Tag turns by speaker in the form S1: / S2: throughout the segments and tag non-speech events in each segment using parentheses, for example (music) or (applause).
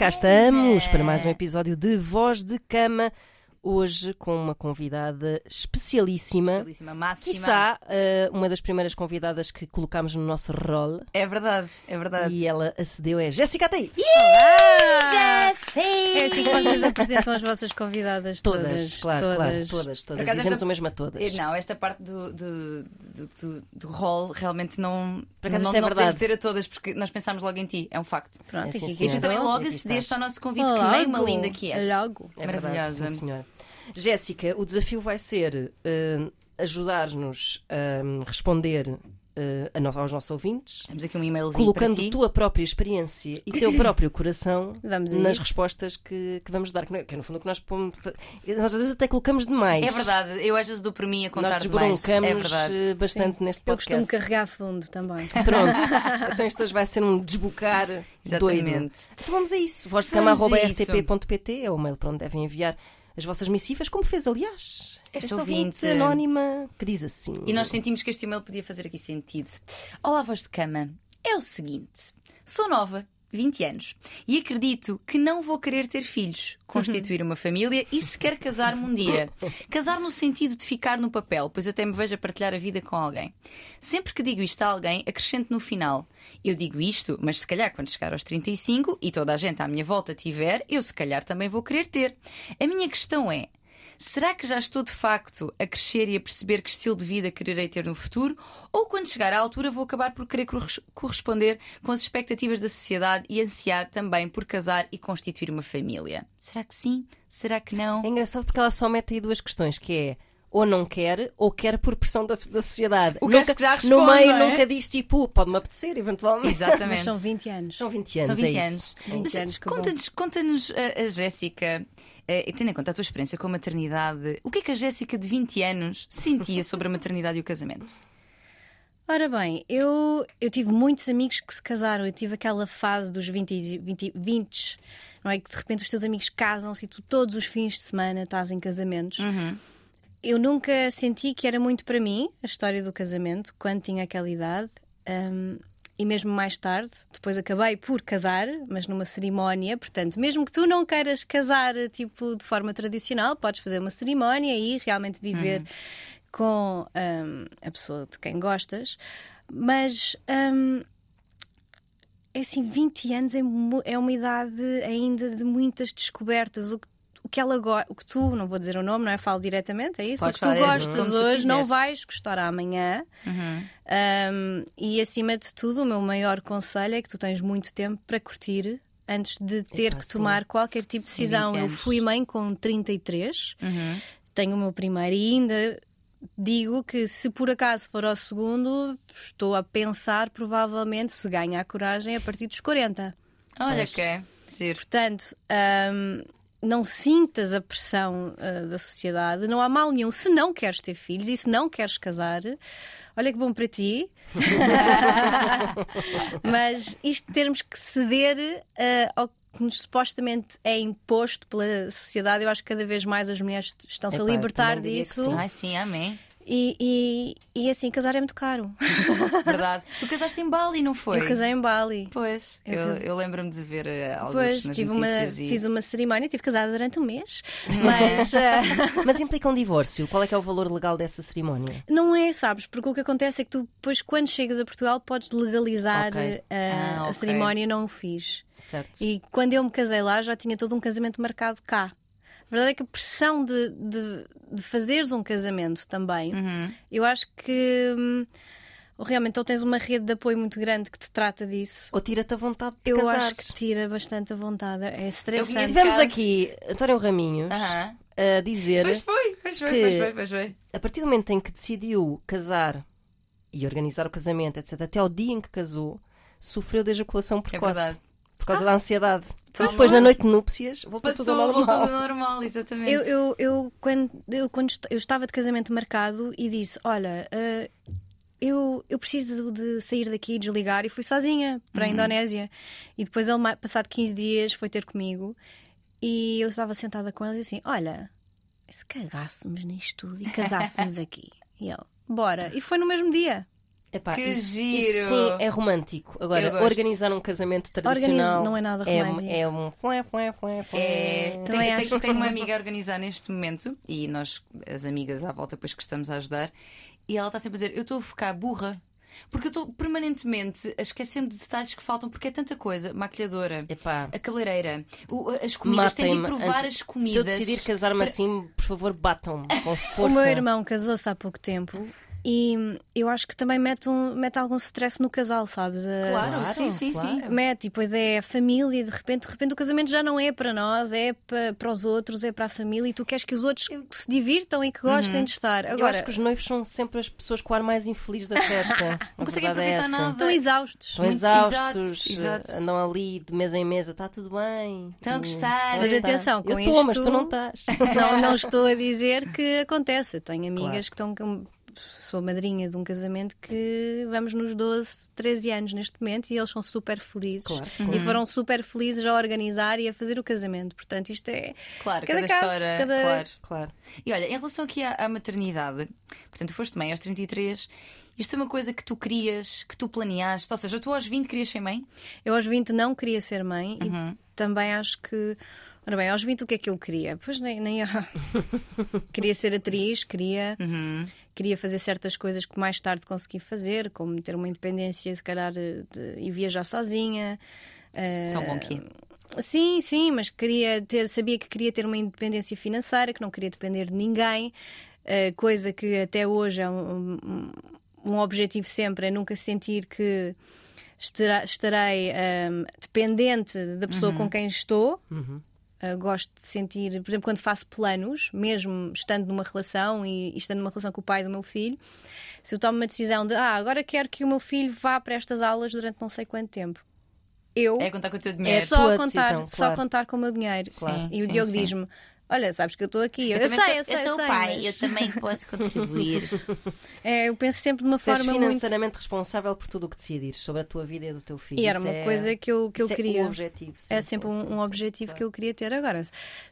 S1: cá estamos para mais um episódio de Voz de Cama. Hoje com uma convidada especialíssima.
S2: Especialíssima, máxima.
S1: Quiçá uh, uma das primeiras convidadas que colocámos no nosso rol.
S2: É verdade, é verdade.
S1: E ela acedeu, é Jéssica Ataí.
S2: Olá!
S3: É assim que vocês apresentam as vossas convidadas todas.
S1: Todas, claro,
S3: todas.
S1: claro, todas, todas.
S2: acaso
S1: Dizemos
S2: esta-
S1: o mesmo a todas.
S2: Não, esta parte do, do, do, do, do rol realmente não,
S1: Por acaso
S2: não,
S1: isto é
S2: não
S1: verdade.
S2: podemos dizer a todas porque nós pensámos logo em ti, é um facto.
S3: Pronto,
S1: É, sim,
S3: aqui,
S1: sim,
S2: E tu também logo acedeste ao nosso convite, que nem uma
S3: Logo,
S2: linda que és.
S3: Logo.
S1: É verdade,
S2: Maravilhosa.
S1: sim, senhora. Jéssica, o desafio vai ser uh, ajudar-nos a responder uh, a no- aos nossos ouvintes,
S2: Temos aqui um e-mailzinho
S1: colocando
S2: para ti.
S1: tua própria experiência e teu próprio coração (coughs)
S3: Vamos a
S1: nas
S3: isso.
S1: respostas que, que vamos dar. Que, que é no fundo o que nós pomos. Nós às vezes até colocamos demais.
S2: É verdade, eu às vezes dou por mim a
S1: Nós
S2: contar demais.
S1: desbroncamos
S2: É verdade.
S1: eh, bastante neste
S3: Eu
S1: podcast.
S3: costumo carregar fundo também. (laughs)
S1: Pronto. então isto hoje vai ser um desbocar doido.
S2: Exatamente.
S1: Então vamos a isso.
S2: Vamos a
S1: vozdecama.rtp.pt é o mail para onde devem enviar as vossas missivas, como fez, aliás,
S2: Esta
S1: esta
S2: ouvinte.
S1: anónima que diz assim.
S2: E nós sentimos que este e-mail podia fazer aqui sentido. Olá, voz de cama. É o seguinte: sou nova, 20 anos, e acredito que não vou querer ter filhos, constituir uma família e sequer casar-me um dia. Casar no sentido de ficar no papel, pois até me vejo a partilhar a vida com alguém. Sempre que digo isto a alguém, acrescento no final. Eu digo isto, mas se calhar quando chegar aos 35 e toda a gente à minha volta tiver, eu se calhar também vou querer ter. A minha questão é. Será que já estou de facto a crescer e a perceber que estilo de vida quererei ter no futuro? Ou quando chegar à altura vou acabar por querer corres- corresponder com as expectativas da sociedade e ansiar também por casar e constituir uma família? Será que sim? Será que não?
S1: É engraçado porque ela só mete aí duas questões, que é ou não quer, ou quer por pressão da, da sociedade.
S2: O que acho que já responde,
S1: no meio
S2: é?
S1: nunca diz tipo, pode-me apetecer, eventualmente.
S2: Exatamente.
S3: Mas são 20 anos.
S1: São 20 anos,
S2: São 20
S1: é
S2: anos.
S3: 20
S2: Mas
S3: anos.
S2: Conta-nos, conta-nos a, a Jéssica, e tendo em conta a tua experiência com a maternidade, o que é que a Jéssica de 20 anos sentia sobre a maternidade e o casamento?
S3: Ora bem, eu, eu tive muitos amigos que se casaram. Eu tive aquela fase dos 20, e 20, 20 não é? Que de repente os teus amigos casam-se e tu todos os fins de semana estás em casamentos.
S2: Uhum.
S3: Eu nunca senti que era muito para mim a história do casamento quando tinha aquela idade. Hum, e mesmo mais tarde, depois acabei por casar, mas numa cerimónia. Portanto, mesmo que tu não queiras casar tipo de forma tradicional, podes fazer uma cerimónia e realmente viver com hum, a pessoa de quem gostas. Mas hum, é assim, 20 anos é, é uma idade ainda de muitas descobertas. O que, o que ela go- o que tu, não vou dizer o nome, não é? Falo diretamente, é isso?
S2: Podes
S3: o que tu gostas
S2: como tu
S3: hoje não vais gostar amanhã.
S2: Uhum.
S3: Um, e acima de tudo, o meu maior conselho é que tu tens muito tempo para curtir antes de ter que
S1: sim.
S3: tomar qualquer tipo de
S2: Sim,
S3: decisão.
S2: 20
S3: Eu fui mãe com 33,
S2: Uhum.
S3: tenho o meu primeiro e ainda digo que se por acaso for ao segundo, estou a pensar provavelmente se ganha a coragem a partir dos 40.
S2: Olha
S1: Pois.
S2: que é. Giro.
S3: Portanto, hum, não sintas a pressão ah, da sociedade, não há mal nenhum. Se não queres ter filhos e se não queres casar, olha que bom para ti. (laughs) Mas isto termos que ceder ah, ao que nos supostamente é imposto pela sociedade, eu acho que cada vez mais as mulheres estão-se a libertar disso.
S1: sim.
S2: Ai, sim, amém.
S3: E, e, e assim, casar é muito caro. (laughs)
S2: Verdade. tu casaste em Bali, não foi?
S3: Eu casei em Bali.
S2: Pois.
S3: Eu
S2: Eu, eu lembro-me de ver uh, alguns
S3: Depois
S2: nas
S3: tive uma,
S2: e...
S3: fiz uma cerimónia, estive casada durante um mês, (laughs) mas ah, (laughs)
S1: Mas implica um divórcio. Qual é que é o valor legal dessa cerimónia?
S3: Não é, sabes? Porque o que acontece é que tu, depois, quando chegas a Portugal, podes legalizar
S1: Ok.
S3: a,
S2: Ah,
S3: a
S2: ok.
S3: cerimónia. Não o fiz.
S1: Certo?
S3: E quando eu me casei lá, já tinha todo um casamento marcado cá. A verdade é que a pressão de, de, de fazeres um casamento também,
S2: Uhum.
S3: eu acho que hum, realmente ou tens uma rede de apoio muito grande que te trata disso.
S1: Ou tira-te a vontade de
S3: Eu acho que tira bastante a vontade. É estressante.
S1: Vemos
S2: casos-
S1: aqui António Raminhos a dizer
S2: Pois foi, pois foi,
S1: que-
S2: pois foi, pois foi.
S1: a partir do momento em que decidiu casar e organizar o casamento, etc., até ao dia em que casou, sofreu de ejaculação
S2: É
S1: precoce.
S2: verdade.
S1: Por causa da ansiedade. E
S2: Calma.
S1: depois, na noite de núpcias, voltou tudo
S2: Passou,
S1: ao
S2: voltou
S1: normal.
S2: tudo ao normal, exatamente.
S3: Eu, eu, eu, quando, eu, quando est- eu estava de casamento marcado e disse: Olha, eh, eu, eu preciso de sair daqui e desligar. E fui sozinha para a Indonésia. E depois ele, passado 15 dias, foi ter comigo. E eu estava sentada com ele e disse assim: Olha, e se cagássemos nisto tudo e casássemos (laughs) aqui? E ele: Bora. E foi no mesmo dia.
S1: Epá,
S2: Que
S1: isso,
S2: giro!
S1: isso sim é romântico. Agora, organizar um casamento tradicional
S3: não é nada
S1: é,
S3: romântico.
S1: é um fué, fué, fué, fué.
S2: É,
S3: acho que
S2: tenho uma amiga a organizar neste momento e nós, as amigas à volta, depois que estamos a ajudar, e ela está sempre a dizer: Eu estou a ficar burra. Porque eu estou permanentemente a esquecer-me de detalhes que faltam, porque é tanta coisa. Maquilhadora,
S1: Epá,
S2: a cabeleireira, o- as comidas, tenho de provar
S1: antes-
S2: as comidas.
S1: Se eu decidir casar-me assim, por favor, batam-me com força.
S3: O meu irmão casou-se há pouco tempo e eu acho que também mete, um, mete algum stress no casal, sabes?
S2: Claro,
S1: Claro,
S2: sim, sim,
S1: claro.
S2: sim.
S3: Mete, e depois é a família, de repente, de repente o casamento já não é para nós, é para, para os outros, é para a família, e tu queres que os outros se divirtam e que gostem de estar.
S1: Eu
S3: Agora,
S1: acho que os noivos são sempre as pessoas com o ar mais infeliz da festa. (laughs)
S2: Não conseguem
S1: é
S2: aproveitar
S1: essa.
S2: nada.
S3: estão exaustos.
S1: Estão exaustos,
S2: exato, exato.
S1: andam ali de mesa em mesa, está tudo bem.
S2: Estão a gostar.
S3: Mas
S1: está.
S3: atenção, com
S1: eu estou, mas
S3: isto-
S1: tu não estás. (laughs)
S3: Não, não (laughs) estou a dizer que acontece. Eu tenho amigas
S1: Claro.
S3: que estão com. Sou madrinha de um casamento que vamos nos 12, 13 anos neste momento e eles são super felizes.
S1: Claro que
S3: E foram super felizes a organizar e a fazer o casamento. Portanto, isto é.
S2: Claro,
S3: Cada
S2: cada,
S3: caso,
S2: história.
S3: cada-
S2: Claro.
S1: Claro.
S2: E olha, em relação aqui à, à maternidade, portanto, tu foste mãe aos 33, isto é uma coisa que tu querias, que tu planeaste, ou seja, tu aos 20 querias ser mãe?
S3: Eu aos 20 não queria ser mãe
S2: Uhum.
S3: e também acho que. Ora bem, aos 20 o que é que eu queria? Pois nem. nem... (laughs) queria ser atriz, queria.
S2: Uhum.
S3: Queria fazer certas coisas que mais tarde consegui fazer, como ter uma independência, se calhar, de- e viajar sozinha. Eh,
S2: Tão bom que é.
S3: Sim, sim, mas queria ter, sabia que queria ter uma independência financeira, que não queria depender de ninguém, eh, coisa que até hoje é um, um, um objetivo sempre, é nunca sentir que estará- estarei ehm, dependente da pessoa com quem estou.
S1: Uhum.
S3: Uh, gosto de sentir, por exemplo, quando faço planos, mesmo estando numa relação e, e estando numa relação com o pai do meu filho, se eu tomo uma decisão de ah, agora quero que o meu filho vá para estas aulas durante não sei quanto tempo, eu
S2: É contar com o teu
S3: é
S2: dinheiro.
S3: só
S1: tua
S3: contar,
S1: decisão,
S3: só
S1: claro.
S3: contar com o meu dinheiro.
S2: Claro.
S3: E o
S2: Sim,
S3: Diogo diz-me: Olha, sabes que eu estou aqui. Eu,
S2: também
S3: sei,
S2: sou,
S3: eu sei, eu
S2: sou
S3: sei,
S2: pai,
S3: mas-
S2: eu também (laughs) posso contribuir.
S3: É, eu penso sempre de uma
S1: Seres
S3: forma muito.
S1: financeiramente responsável por tudo o que decidires sobre a tua vida e do teu filho.
S3: E era
S1: Isso
S3: uma
S1: é-
S3: coisa que eu, que eu
S1: isso é
S3: queria.
S1: o objetivo. sim,
S3: é
S1: sim,
S3: sempre um,
S1: sim,
S3: um
S1: sim,
S3: objetivo
S1: claro.
S3: que eu queria ter agora.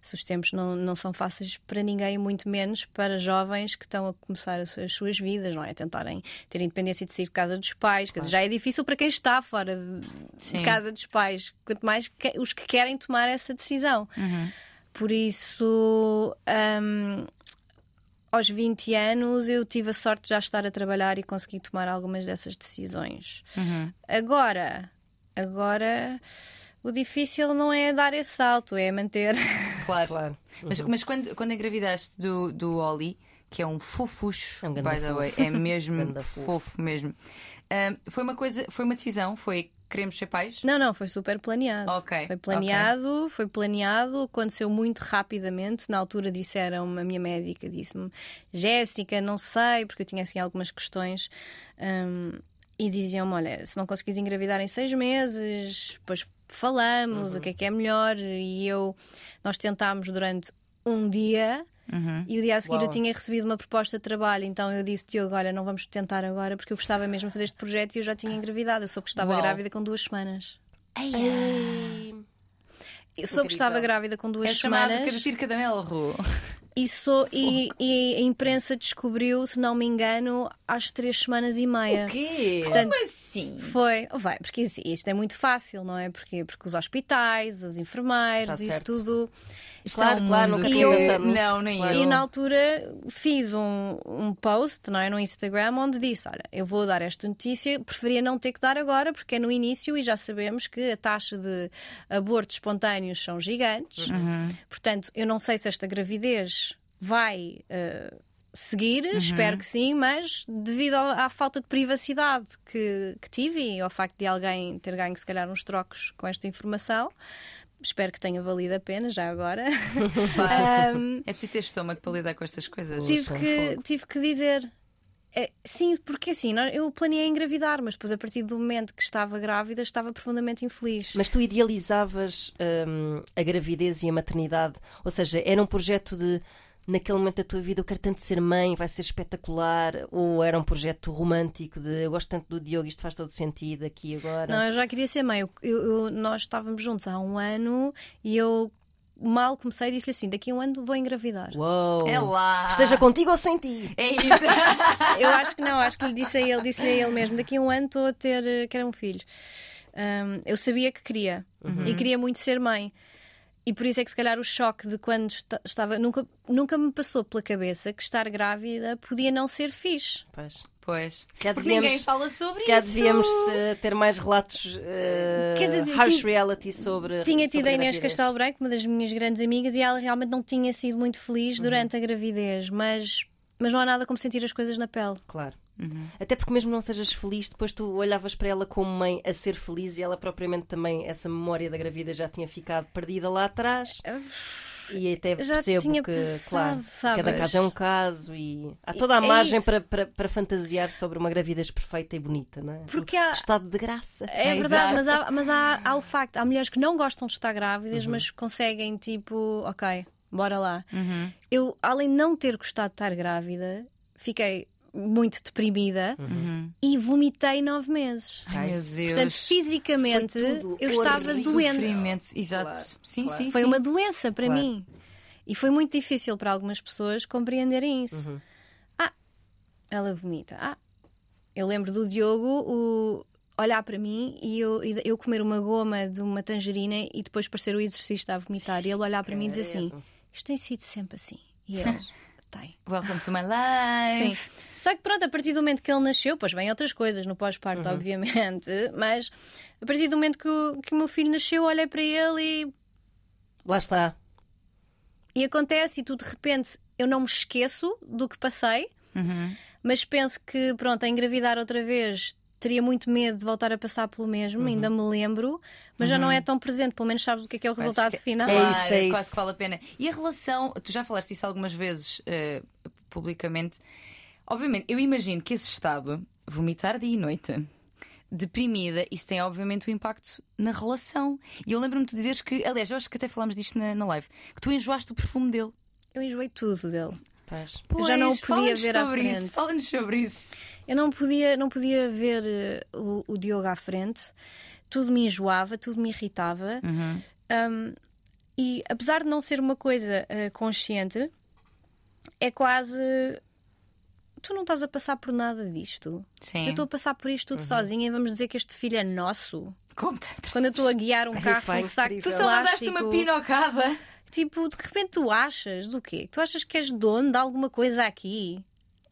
S3: Se os tempos não, não são fáceis para ninguém, muito menos para jovens que estão a começar as, as suas vidas, não é? Tentarem ter independência de sair de casa dos pais. Dizer, já é difícil para quem está fora de, de casa dos pais, quanto mais que- os que querem tomar essa decisão.
S2: Uhum.
S3: Por isso. hum, aos 20 anos eu tive a sorte de já estar a trabalhar e consegui tomar algumas dessas decisões.
S2: Uhum.
S3: Agora, agora o difícil não é dar esse salto, é manter. (laughs)
S2: Claro.
S1: Claro.
S2: Mas, mas quando, quando engravidaste do, do Oli, que é um fofucho,
S1: É um
S2: by the
S1: fofo.
S2: way, é (laughs) mesmo
S1: fofo.
S2: mesmo. Ahm, foi uma coisa, foi uma decisão, foi queremos ser pais?
S3: Não, não, foi super planeado.
S2: Ok,
S3: Foi planeado, foi planeado, aconteceu muito rapidamente. Na altura disseram, a minha médica disse-me, Jéssica, não sei, porque eu tinha assim algumas questões. hum, e diziam-me: olha, se não conseguires engravidar em seis meses, depois falamos,
S2: Uhum.
S3: o que é que é melhor. E eu, nós tentámos durante um dia.
S2: Uhum.
S3: E o dia a seguir eu
S1: Uau.
S3: tinha recebido uma proposta de trabalho, então eu disse: Diogo, olha, não vamos tentar agora, porque eu gostava mesmo de fazer este projeto e eu já tinha engravidado. Eu soube que estava
S2: Uau.
S3: grávida com duas semanas.
S1: Ei,
S3: Eu soube que estava grávida com duas
S2: É chamado
S3: semanas
S2: Cadetir Cadamelro.
S3: e, sou, e, e a imprensa descobriu, se não me engano, às três semanas e meia.
S1: O quê?
S3: Portanto,
S2: assim?
S3: foi, vai, porque isso- isto é muito fácil, não é? Porque, porque os hospitais, os enfermeiros,
S1: Tá
S3: isso tudo.
S2: Isto
S1: Claro,
S2: é um
S1: claro, nunca
S2: eu-
S1: nisso.
S2: Não, nem
S1: Claro.
S2: eu.
S3: E na altura fiz um, um post não é, no Instagram onde disse: Olha, eu vou dar esta notícia, preferia não ter que dar agora, porque é no início e já sabemos que a taxa de abortos espontâneos são gigantes.
S2: Uhum.
S3: Portanto, eu não sei se esta gravidez vai eh, seguir,
S2: Uhum.
S3: espero que sim, mas devido ao- à falta de privacidade que, que tive e ao facto de alguém ter ganho, se calhar, uns trocos com esta informação. Espero que tenha valido a pena já agora. (laughs) Ahm,
S2: É preciso ter estômago para lidar com estas coisas.
S1: Sim.
S3: tive, que,
S1: fogo.
S3: tive que dizer. é, sim, porque assim, eu planeei engravidar, mas depois, a partir do momento que estava grávida, estava profundamente infeliz.
S1: Mas tu idealizavas hum, a gravidez e a maternidade? Ou seja, era um projeto de naquele momento da tua vida eu quero tanto ser mãe, vai ser espetacular? Ou era um projeto romântico de eu gosto tanto do Diogo, isto faz todo sentido aqui e agora?
S3: Não, eu já queria ser mãe. Eu- eu- nós estávamos juntos há um ano e eu mal comecei, disse-lhe assim: daqui a um ano vou engravidar.
S1: Uou!
S2: É lá.
S1: Esteja contigo ou sem ti?
S2: É isso. (laughs)
S3: Eu acho que não, acho que lhe disse a ele, disse-lhe a ele mesmo: daqui a um ano estou a ter, eh, quero um filho. Um, eu sabia que queria e queria muito ser mãe. E por isso é que se calhar o choque de quando esta- estava. Nunca, nunca me passou pela cabeça que estar grávida podia não ser fixe.
S1: Pois.
S2: Pois.
S1: Se devíamos-
S2: ninguém fala sobre
S1: Se calhar
S2: isso.
S1: devíamos eh, ter mais relatos
S3: Quer dizer,
S1: harsh
S3: tinha-
S1: reality sobre.
S3: Tinha tido
S1: sobre
S3: a Inês. Castelo Branco, uma das minhas grandes amigas, e ela realmente não tinha sido muito feliz durante a gravidez, mas, mas não há nada como sentir as coisas na pele.
S1: Claro.
S2: Uhum.
S1: Até porque mesmo não sejas feliz, depois tu olhavas para ela como mãe a ser feliz e ela propriamente também, essa memória da gravidez já tinha ficado perdida lá atrás. E até
S3: Já
S1: percebo
S3: tinha
S1: que,
S3: passado,
S1: claro,
S3: sabes?
S1: cada caso é um caso e há toda a
S3: É
S1: margem para, para, para fantasiar sobre uma gravidez perfeita e bonita, não é?
S3: Porque há-
S1: Estado de graça.
S3: É
S2: É,
S3: verdade, mas,
S2: exato.
S3: há, mas há, há o facto, há mulheres que não gostam de estar grávidas, mas conseguem tipo, ok, bora lá.
S2: Uhum.
S3: Eu, além de não ter gostado de estar grávida, fiquei muito deprimida
S2: Uhum.
S3: e vomitei nove meses.
S2: Ai, meu. Deus.
S3: Portanto, fisicamente eu estava
S1: horrível.
S3: doente.
S2: Exato.
S1: Claro,
S2: sim,
S1: claro.
S2: sim,
S3: Foi
S2: sim.
S3: uma doença para
S1: Claro.
S3: mim. E foi muito difícil para algumas pessoas compreenderem isso.
S1: Uhum.
S3: Ah, ela vomita. Ah, eu lembro do Diogo o, olhar para mim e eu, eu comer uma goma de uma tangerina e depois parecer o exercício a vomitar. E ele olhar para mim e dizer assim. Isto tem sido sempre assim. E (laughs) ele tem.
S2: Welcome to my life.
S3: Sim. Só que pronto, a partir do momento que ele nasceu, pois vem outras coisas no pós-parto,
S1: Uhum.
S3: obviamente, (laughs) mas a partir do momento que o, que o meu filho nasceu, olhei para ele e
S1: Lá está.
S3: E acontece, e tu de repente eu não me esqueço do que passei,
S2: Uhum.
S3: mas penso que, pronto, a engravidar outra vez teria muito medo de voltar a passar pelo mesmo, ainda me lembro, mas já não é tão presente, pelo menos sabes o que é, que é o
S2: Quase
S3: resultado
S2: que-
S3: final.
S1: É
S2: Claro,
S1: isso, é
S2: quase
S1: isso.
S2: que vale a pena. E a relação, tu já falaste isso algumas vezes eh, publicamente. Obviamente, eu imagino que esse estado, vomitar dia e noite, deprimida, isso tem obviamente um impacto na relação. E eu lembro-me de dizeres que, aliás, eu acho que até falámos disto na, na live, que tu enjoaste o perfume dele.
S3: Eu enjoei tudo dele.
S1: Pois.
S3: Eu já não o
S2: Pois,
S3: podia
S2: fala-nos
S3: ver à
S2: sobre
S3: frente.
S2: isso. Fala-nos sobre isso.
S3: Eu não podia, não podia ver eh, o, o Diogo à frente, tudo me enjoava, tudo me irritava.
S2: Uhum.
S3: Um, e apesar de não ser uma coisa eh, consciente, é quase. Tu não estás a passar por nada disto.
S2: Sim.
S3: Eu estou a passar por isto tudo sozinha e vamos dizer que este filho é nosso.
S2: Conta.
S3: Quando eu estou a guiar um carro com um saco de
S1: incrível.
S2: Tu só mandaste uma pinocada.
S3: Tipo, de repente tu achas do quê? Tu achas que és dono de alguma coisa aqui?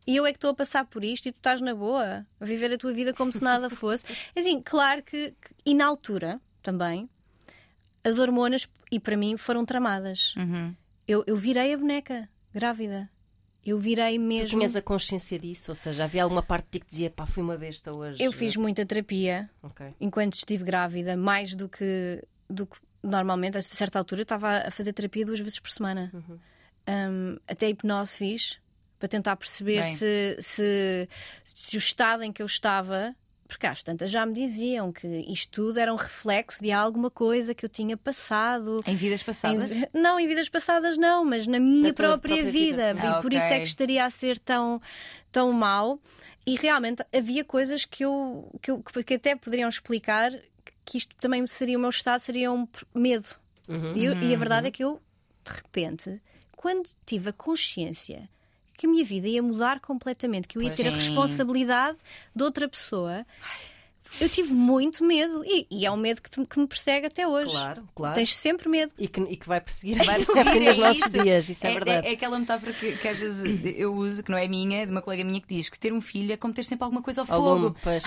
S3: E eu é que estou a passar por isto e tu estás na boa, a viver a tua vida como se nada fosse. (laughs) Assim, claro que, que- E na altura também, as hormonas, e para mim, foram tramadas.
S2: Uhum.
S3: Eu, eu virei a boneca, grávida. Eu virei
S1: Tu
S3: mesmo.
S1: tinhas a consciência disso? Ou seja, havia alguma parte de ti que dizia pá, fui uma besta hoje.
S3: Eu fiz muita terapia
S1: Ok.
S3: enquanto estive grávida, mais do que, do que normalmente. A certa altura eu estava a fazer terapia duas vezes por semana.
S1: Uhum.
S3: Um, até hipnose fiz para tentar perceber se, se, se o estado em que eu estava. Porque às tantas já me diziam que isto tudo era um reflexo de alguma coisa que eu tinha passado.
S2: Em vidas passadas?
S3: Em- não, em vidas passadas não, mas na minha
S1: Na
S3: própria,
S1: própria
S3: vida.
S1: vida.
S2: Ah,
S3: e por isso é que estaria a ser tão, tão mau. E realmente havia coisas que eu, que eu que até poderiam explicar que isto também seria o meu estado, seria um medo.
S1: Uhum.
S3: E, eu- e a verdade é que eu, de repente, quando tive a consciência que a minha vida ia mudar completamente, que eu ia ter a responsabilidade de outra pessoa, eu tive muito medo. E, e é um medo que, te- que me persegue até hoje.
S1: Claro, claro.
S3: Tens sempre medo.
S1: E, que, e que vai perseguir,
S2: Vai (laughs) perseguir,
S1: nos
S2: é
S1: nossos
S2: isso.
S1: dias, isso é, verdade.
S2: É, aquela metáfora que, que às vezes eu uso, que não é minha, de uma colega minha que diz que ter um filho é como ter sempre alguma coisa ao
S1: Ao
S2: fogo.
S1: lume, pois.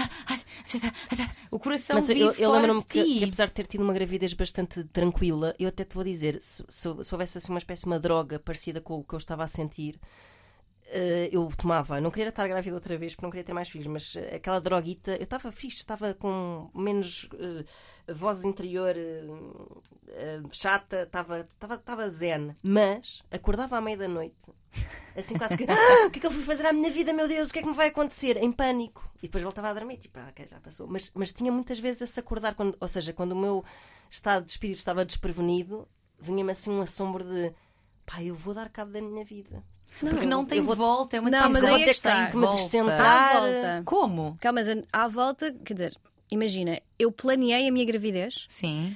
S2: O coração
S1: Mas
S2: vive
S1: eu, eu lembro-me
S2: de
S1: que,
S2: ti.
S1: que apesar de ter tido uma gravidez bastante tranquila, eu até te vou dizer, se, se, se houvesse assim uma espécie de uma droga parecida com o que eu estava a sentir, eu tomava. Não queria estar grávida outra vez porque não queria ter mais filhos, mas eh, aquela droguita, eu estava fixe, estava com menos eh, voz interior eh, eh, chata, estava, zen. Mas acordava à meia da noite, assim quase que, (laughs) "Ah, o que é que eu fui fazer à minha vida, meu Deus, o que é que me vai acontecer? Em pânico. E depois voltava a dormir, tipo, ah, ok, já passou. Mas, mas tinha muitas vezes esse acordar, quando, ou seja, quando o meu estado de espírito estava desprevenido, vinha-me assim um assombro de pá, eu vou dar cabo da minha vida.
S2: Porque não tem
S1: vou-
S2: volta, é uma
S3: Não, mas
S2: decisão
S3: aí é que
S1: Que me descentrar.
S3: À volta.
S2: Como?
S3: Calma, mas à volta, quer dizer, imagina, eu planeei a minha gravidez
S2: Sim.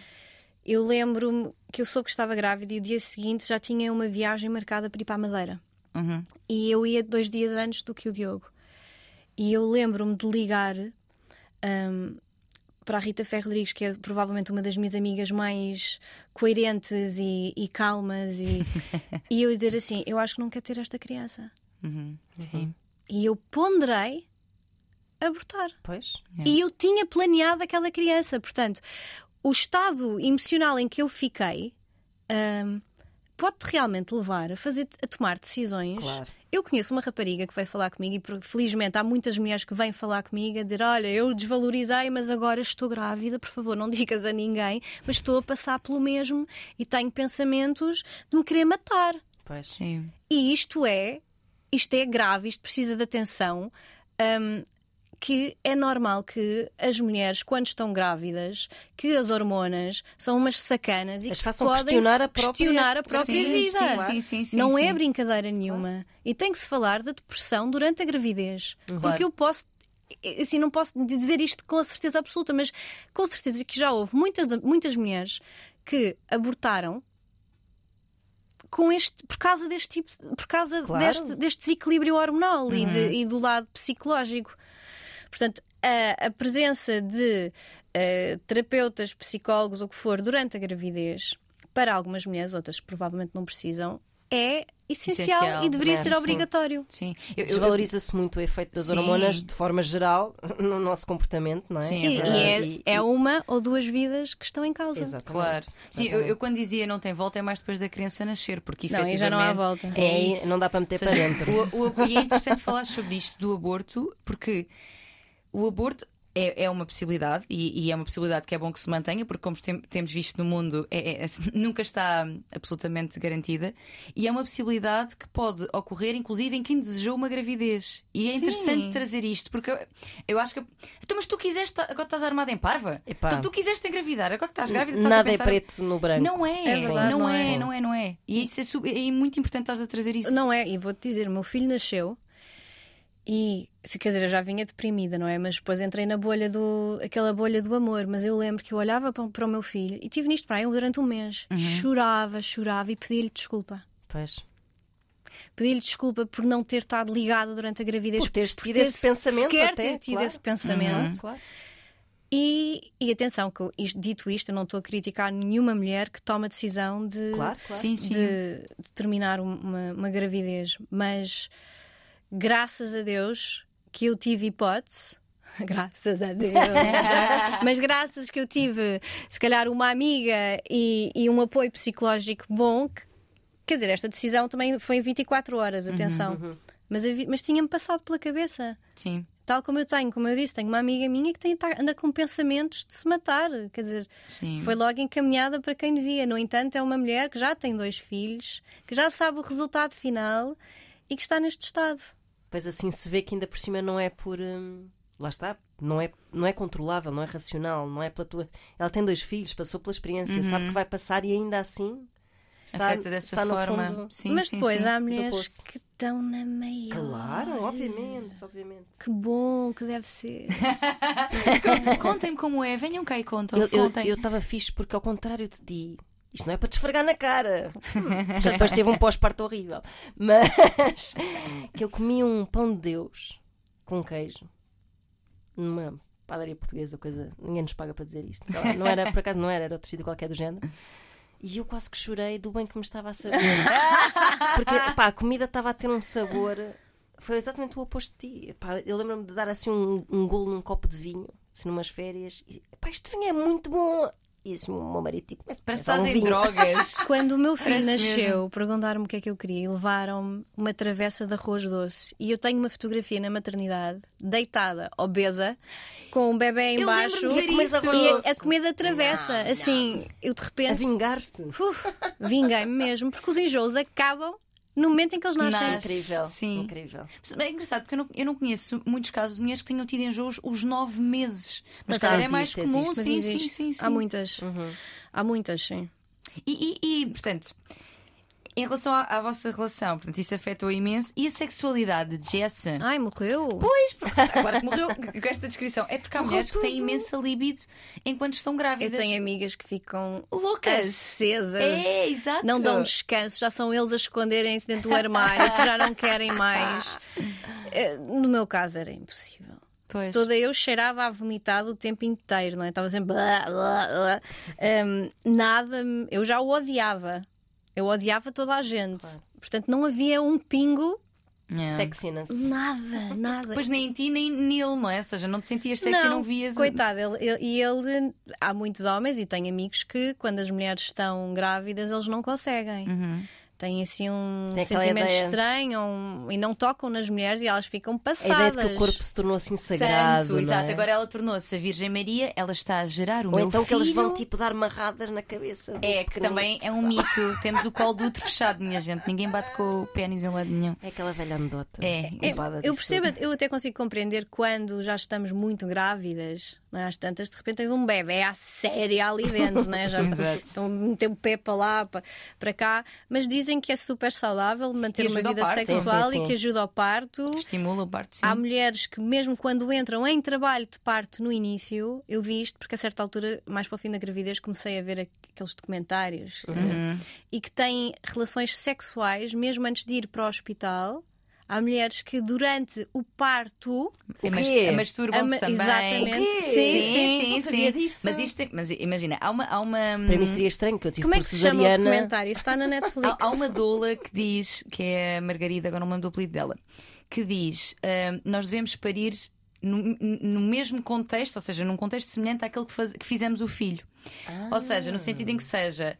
S3: eu lembro-me que eu soube que estava grávida e o dia seguinte já tinha uma viagem marcada para ir para a Madeira.
S2: Uhum.
S3: E eu ia dois dias antes do que o Diogo. E eu lembro-me de ligar hum, para a Rita Ferro Rodrigues, que é provavelmente uma das minhas amigas mais coerentes e, e calmas, e, (laughs) e eu dizer assim: Eu acho que não quero ter esta criança.
S2: Uhum. Sim.
S3: E eu ponderei abortar.
S1: Pois.
S2: É.
S3: E eu tinha planeado aquela criança. Portanto, o estado emocional em que eu fiquei hum, pode realmente levar a, fazer, a tomar decisões.
S1: Claro.
S3: Eu conheço uma rapariga que veio falar comigo e felizmente há muitas mulheres que vêm falar comigo a dizer: Olha, eu desvalorizei, mas agora estou grávida, por favor, não (laughs) digas a ninguém, mas estou a passar pelo mesmo e tenho pensamentos de me querer matar.
S1: Pois.
S2: Sim.
S3: E isto é, isto é grave, isto precisa de atenção. hum, que é normal que as mulheres, quando estão grávidas, que as hormonas são umas sacanas e
S1: As
S3: que
S1: façam
S3: podem
S1: questionar a própria-
S3: questionar a própria
S2: Sim,
S3: vida.
S2: sim, sim, sim, sim,
S3: Não é brincadeira nenhuma. E tem que se falar da depressão durante a gravidez.
S2: Claro.
S3: Porque eu posso. Assim, não posso dizer isto com a certeza absoluta, mas com certeza que já houve muitas, muitas mulheres que abortaram com este, por causa deste tipo, por causa
S1: Claro.
S3: deste, deste desequilíbrio hormonal e,
S2: Uhum.
S3: de- e do lado psicológico. Portanto, a, a presença de eh, terapeutas, psicólogos, ou o que for, durante a gravidez, para algumas mulheres, outras que provavelmente não precisam, é essencial,
S2: Essencial,
S3: e deveria
S1: é,
S3: ser
S1: sim.
S3: obrigatório.
S2: Sim. Eu, eu-
S1: Desvaloriza-se muito o efeito das
S2: Sim.
S1: hormonas de forma geral no nosso comportamento, não é?
S2: Sim,
S3: E,
S2: é
S3: e é, é uma ou duas vidas que estão em causa.
S1: Exatamente.
S2: Claro. Sim, eu, eu quando dizia não tem volta é mais depois da criança nascer, porque
S3: Não,
S2: efetivamente.
S3: aí já não há volta.
S2: Sim,
S1: É,
S2: isso.
S1: não dá para meter
S2: seja,
S1: para dentro.
S2: o- o- e é interessante (laughs) falar sobre isto do aborto, porque o aborto é, é uma possibilidade e, e é uma possibilidade que é bom que se mantenha, porque, como tem- temos visto no mundo, é- é- (laughs) nunca está absolutamente garantida. E é uma possibilidade que pode ocorrer, inclusive, em quem desejou uma gravidez. E é
S3: Sim.
S2: interessante trazer isto, porque eu, eu acho que. Então, mas tu quiseste. Agora estás armada em parva?
S1: Epá.
S2: Então, tu quiseste engravidar, agora que estás grávida, estás a
S1: Nada é
S2: pensar...
S1: preto no branco.
S2: Não é,
S3: É verdade,
S2: não,
S3: não
S2: é,
S3: é.
S2: não é, não é. E isso é, sub- é muito importante estás a trazer isso.
S3: Não é, e vou-te dizer, o meu filho nasceu e, se quer dizer, eu já vinha deprimida, não é? Mas depois entrei na bolha do, aquela bolha do amor. Mas eu lembro que eu olhava para, para o meu filho e tive nisto para aí durante um mês.
S2: Uhum.
S3: Chorava, chorava e pedia-lhe desculpa.
S1: Pois.
S3: Pedi-lhe desculpa por não ter estado ligada durante a gravidez.
S1: Por teres tido
S3: ter
S1: esse pensamento
S3: sequer
S1: até,
S3: ter tido
S1: claro.
S3: esse pensamento.
S1: Claro.
S3: E, e atenção, que eu, dito isto, eu não estou a criticar nenhuma mulher que toma a decisão de,
S1: Claro, claro.
S2: Sim, sim.
S3: de, de terminar um- uma, uma gravidez, mas graças a Deus que eu tive hipótese. (laughs) Graças a Deus. (laughs) mas graças que eu tive, se calhar, uma amiga e, e um apoio psicológico bom, que- quer dizer, esta decisão também foi em 24 horas, atenção.
S1: Uhum.
S3: Mas, mas tinha-me passado pela cabeça.
S2: Sim,
S3: Tal como eu tenho, como eu disse, tenho uma amiga minha que tem, tá- anda com pensamentos de se matar. Quer dizer,
S2: sim.
S3: foi logo encaminhada para quem devia. No entanto, é uma mulher que já tem dois filhos, que já sabe o resultado final e que está neste estado.
S1: Pois assim se vê que ainda por cima não é por. hum, lá está. Não é, não é controlável, não é racional, não é pela tua. Ela tem dois filhos, passou pela experiência, sabe que vai passar e ainda assim. Está,
S2: Afeta dessa
S1: está no
S2: forma.
S1: fundo-
S2: Sim,
S3: Mas
S2: sim,
S3: depois
S2: sim.
S3: há mulheres que estão na maior.
S1: Claro, obviamente, obviamente.
S3: Que bom que deve ser. (laughs) (laughs)
S2: Contem-me como é, venham cá e contam.
S1: Eu estava fixe porque, ao contrário de ti, isto não é para te esfregar na cara. Já depois teve um pós-parto horrível. Mas que eu comi um pão de Deus com queijo numa padaria portuguesa, coisa. Ninguém nos paga para dizer isto. Não era, por acaso não era, era outro sítio qualquer do género. E eu quase que chorei do bem que me estava a saber. Porque pá, a comida estava a ter um sabor. Foi exatamente o oposto de ti. Pá, eu lembro-me de dar assim um, um golo num copo de vinho, assim numas férias. E, pá, este vinho é muito bom. E assim, o meu marido tipo,
S2: Parece que
S1: "É
S2: estás
S1: um
S2: em
S1: vinho."
S2: drogas. (laughs)
S3: Quando o meu filho
S2: Parece
S3: nasceu, perguntaram-me o que é que eu queria e levaram-me uma travessa de arroz doce. E eu tenho uma fotografia na maternidade, deitada, obesa, com um bebê em
S2: Eu
S3: baixo
S2: lembro-me de ver
S1: comes
S2: isso.
S1: arroz
S3: e a, a comer da travessa.
S2: Não,
S3: assim, eu de
S1: A
S3: repente
S1: vingar-te.
S3: uf, vinguei-me mesmo, porque os enjoos acabam no momento em que eles nascem.
S2: Nasce.
S1: Incrível.
S2: Sim.
S1: Incrível.
S2: É engraçado porque eu não, eu não conheço muitos casos de mulheres que tenham tido enjoos os nove meses. Mas,
S3: Mas
S2: claro, é mais comum.
S1: existe.
S2: Sim, sim, sim, sim.
S3: Há muitas.
S1: Uhum.
S3: Há muitas, sim.
S2: E, e- e, portanto, Em relação à, à vossa relação, portanto, isso afetou imenso. E a sexualidade de Jess?
S3: Ai, morreu?
S2: Pois, porque agora que morreu com esta descrição. É porque há mulheres que têm imensa libido enquanto estão
S3: Eu
S2: grávidas.
S3: tenho amigas que ficam
S2: Loucas.
S3: acesas.
S2: É, exato.
S3: Não dão descanso, já são eles a esconderem-se dentro do armário, que já não querem mais. (laughs) Eh, No meu caso era impossível.
S2: Pois.
S3: Toda eu cheirava a vomitado o tempo inteiro, não é? Estava sempre. blá, blá, blá. Hum, nada. Eu já o odiava. Eu odiava toda a gente.
S1: Claro.
S3: Portanto, não havia um pingo,
S2: Yeah.
S1: Sexiness.
S3: nada, nada.
S2: Depois nem em ti nem nele, não é? Ou seja, não te sentias sexy, não, vias.
S3: Coitado, ele, ele- e ele. Há muitos homens, e tenho amigos que, quando as mulheres estão grávidas, eles não conseguem.
S2: Uhum.
S3: Têm assim um
S1: Tem
S3: sentimento
S1: ideia.
S3: estranho um- e não tocam nas mulheres e elas ficam
S1: A
S3: passadas.
S1: ideia de que o corpo se tornou assim sagrado.
S2: Santo, exato.
S1: é?
S2: Agora ela tornou-se a Virgem Maria, ela está a gerar o
S1: Ou
S2: meu
S1: então que
S2: filho.
S1: eles vão tipo dar marradas na cabeça.
S2: É, que também é um mito. Temos o colo do útero fechado, minha gente. Ninguém bate com o pênis em lado nenhum.
S1: É aquela velha anedota.
S2: É,
S3: Eu,
S1: Usada
S3: eu percebo,
S1: tudo.
S3: eu até consigo compreender quando já estamos muito grávidas, não é? às tantas, de repente tens um bebê à séria ali dentro, não é? já (laughs)
S2: Exato.
S3: estão a meter o pé para lá, para, para cá, mas dizem que é super saudável manter uma vida
S2: parto.
S3: sexual
S1: Sim, sim,
S3: e que ajuda ao parto.
S2: Estimula o parto, sim.
S3: Há mulheres que, mesmo quando entram em trabalho de parto no início, eu vi isto porque a certa altura, mais para o fim da gravidez, comecei a ver aqueles documentários
S2: Uhum.
S3: e que têm relações sexuais mesmo antes de ir para o hospital. Há mulheres que durante o parto
S2: É,
S1: quê?
S2: é, Masturbam-se também.
S3: exatamente.
S1: O?
S3: Sim,
S2: sim,
S1: não
S2: sim.
S1: sabia
S2: sim.
S1: disso.
S2: Mas isto é- mas imagina, há uma. Há uma
S1: Para mim seria estranho que eu tive
S3: Como é que se chama o documentário? Está na Netflix.
S2: Há, há uma doula que diz, que é a Margarida, agora não me lembro do apelido dela, que diz: ah, nós devemos parir no, no mesmo contexto, ou seja, num contexto semelhante àquele que, faz- que fizemos o filho.
S1: Ah.
S2: Ou seja, no sentido em que seja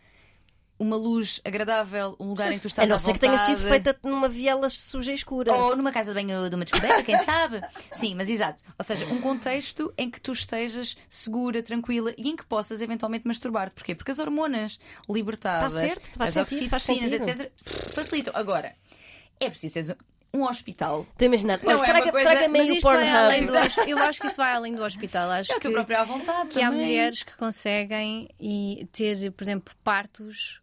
S2: uma luz agradável, um lugar em que tu estás
S1: A não ser que tenha sido feita numa viela suja e escura.
S2: Ou numa casa de banho de uma discoteca, quem sabe? Sim, mas exato. Ou seja, um contexto em que tu estejas segura, tranquila e em que possas eventualmente masturbar-te. Porquê? Porque as hormonas libertadas,
S1: Tá certo,
S2: as
S1: sentido,
S2: oxitocinas, etc., facilitam. Agora, é preciso teres um hospital.
S1: Estou a imaginar.
S2: Não
S1: Olha,
S2: é
S1: traga,
S2: coisa-
S1: traga-me
S3: Mas
S1: aí o
S3: isto vai além
S1: Pornhub.
S3: do Eu acho que isso vai além do hospital. Acho
S2: É a tua
S3: que,
S2: própria vontade.
S3: que há
S2: também.
S3: mulheres que conseguem e ter, por exemplo, partos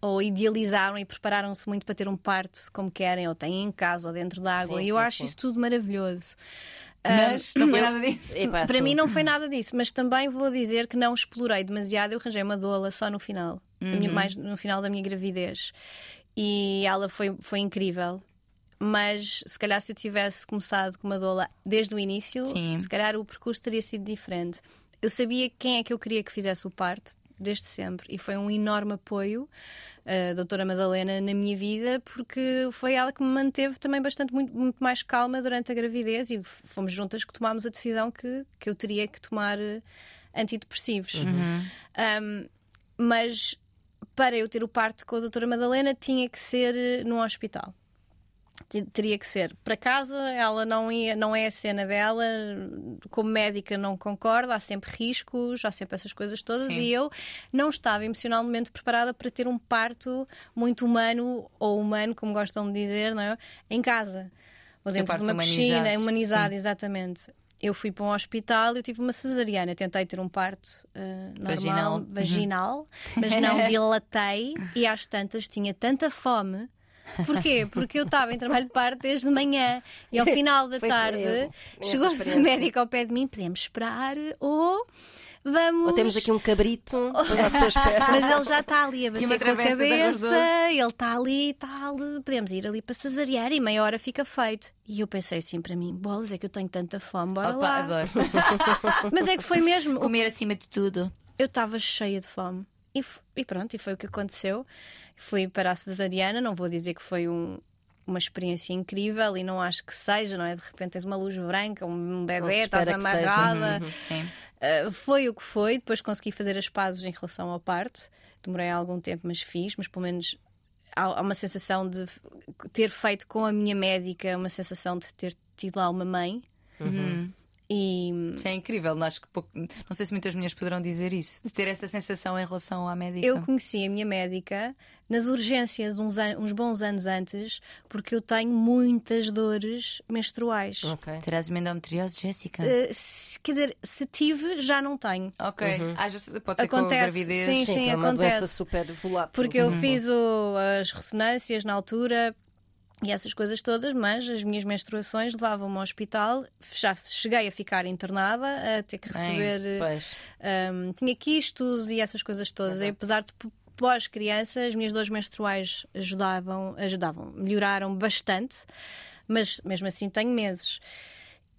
S3: ou idealizaram e prepararam-se muito para ter um parto como querem, ou têm em casa ou dentro da água. E eu
S1: sim,
S3: acho
S1: sim.
S3: isso tudo maravilhoso.
S2: Mas
S3: Ah,
S2: não foi nada disso.
S1: Epá,
S3: Para mim não foi nada disso, mas também vou dizer que não explorei demasiado. Eu arranjei uma doula só no final,
S2: Uhum.
S3: minha- mais no final da minha gravidez. E ela foi, foi incrível. Mas se calhar se eu tivesse começado com uma doula desde o início,
S2: Sim.
S3: se calhar o percurso teria sido diferente. Eu sabia quem é que eu queria que fizesse o parto desde sempre e foi um enorme apoio a doutora Madalena na minha vida porque foi ela que me manteve também bastante muito, muito mais calma durante a gravidez e fomos juntas que tomámos a decisão que, que eu teria que tomar eh, antidepressivos.
S2: Uhum.
S3: Um, mas para eu ter o parto com a doutora Madalena tinha que ser eh, num hospital. Teria que ser para casa, ela não, ia, não é a cena dela, como médica não concorda, há sempre riscos, há sempre essas coisas todas,
S2: Sim.
S3: e eu não estava emocionalmente preparada para ter um parto muito humano, ou humano, como gostam de dizer, não é? em casa. Ou dentro de uma
S2: humanizado,
S3: piscina, humanizado,
S2: sim.
S3: exatamente. Eu fui para um hospital, eu tive uma cesariana, tentei ter um parto eh, normal,
S2: Vaginal. Uhum.
S3: vaginal, mas não (laughs) dilatei e às tantas tinha tanta fome. Porquê? Porque eu estava em trabalho de parto desde de manhã e ao (laughs) final da tarde chegou-se a médica ao pé de mim, podemos esperar ou vamos.
S1: Ou temos aqui um cabrito. (laughs)
S3: Mas ele já está ali a bater
S2: uma
S3: com a cabeça, ele está ali e tal. Podemos ir ali para cesariar e meia hora fica feito. E eu pensei assim para mim: bolas, é que eu tenho tanta fome, bora
S2: Opa,
S3: lá.
S2: adoro. (laughs)
S3: Mas é que foi mesmo.
S2: Comer acima de tudo.
S3: Eu estava cheia de fome. E, e pronto, e foi o que aconteceu. Fui para a cesariana, não vou dizer que foi um- uma experiência incrível e não acho que seja, não é? De repente tens uma luz branca, um bebê, estás amarrada.
S2: Sim.
S3: Uh, foi o que foi, depois consegui fazer as pazes em relação ao parto. Demorei algum tempo, mas fiz, mas pelo menos há, há uma sensação de ter feito com a minha médica, uma sensação de ter tido lá uma mãe.
S2: Uhum.
S3: E
S2: Isso é incrível. Não, acho que pouco- não sei se muitas mulheres poderão dizer isso, de ter essa sensação em relação à médica.
S3: eu conheci a minha médica nas urgências uns, an- uns bons anos antes, porque eu tenho muitas dores menstruais.
S1: Ok.
S2: Terás uma endometriose, Jéssica?
S3: Uh, se- quer dizer, se tive, já não tenho.
S2: Ok. Ah, já- pode ser com
S3: Acontece,
S2: gravidez.
S3: sim.
S1: Sim, que é uma
S3: acontece.
S1: doença super volátil.
S3: Porque eu
S1: Sim.
S3: fiz o- as ressonâncias na altura e essas coisas todas, mas as minhas menstruações levavam-me ao hospital. Já cheguei a ficar internada, a ter que
S2: Bem,
S3: receber.
S1: Pois.
S3: um, tinha quistos e essas coisas todas. E apesar de pós-criança, as minhas dores menstruais ajudavam, ajudavam, melhoraram bastante, mas mesmo assim tenho meses.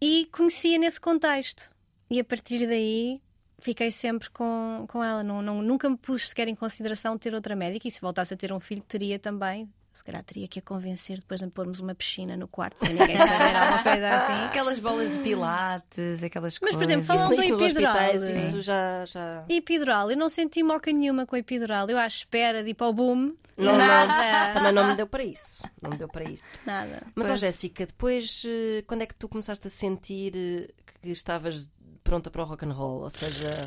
S3: E conhecia nesse contexto. E a partir daí fiquei sempre com, com ela. Não, não- nunca me pus sequer em consideração ter outra médica. E se voltasse a ter um filho, teria também. Se calhar teria que a convencer depois de pormos uma piscina no quarto sem ninguém saber alguma coisa assim. (laughs)
S2: Aquelas bolas de pilates, aquelas
S3: Mas, por
S2: coisas.
S3: exemplo, falando
S1: isso
S3: em
S1: nos hospitais,
S3: epidural.
S1: isso já. já...
S3: Epidural, eu não senti moca nenhuma com a epidural. Eu à espera de ir para o boom.
S1: Não, não,
S3: nada.
S1: também não me deu para isso. Não me deu para isso.
S3: Nada.
S1: Mas, ó
S2: Pois.
S1: Jéssica, depois, eh, quando é que tu começaste a sentir eh, que estavas pronta para o rock and roll? Ou seja,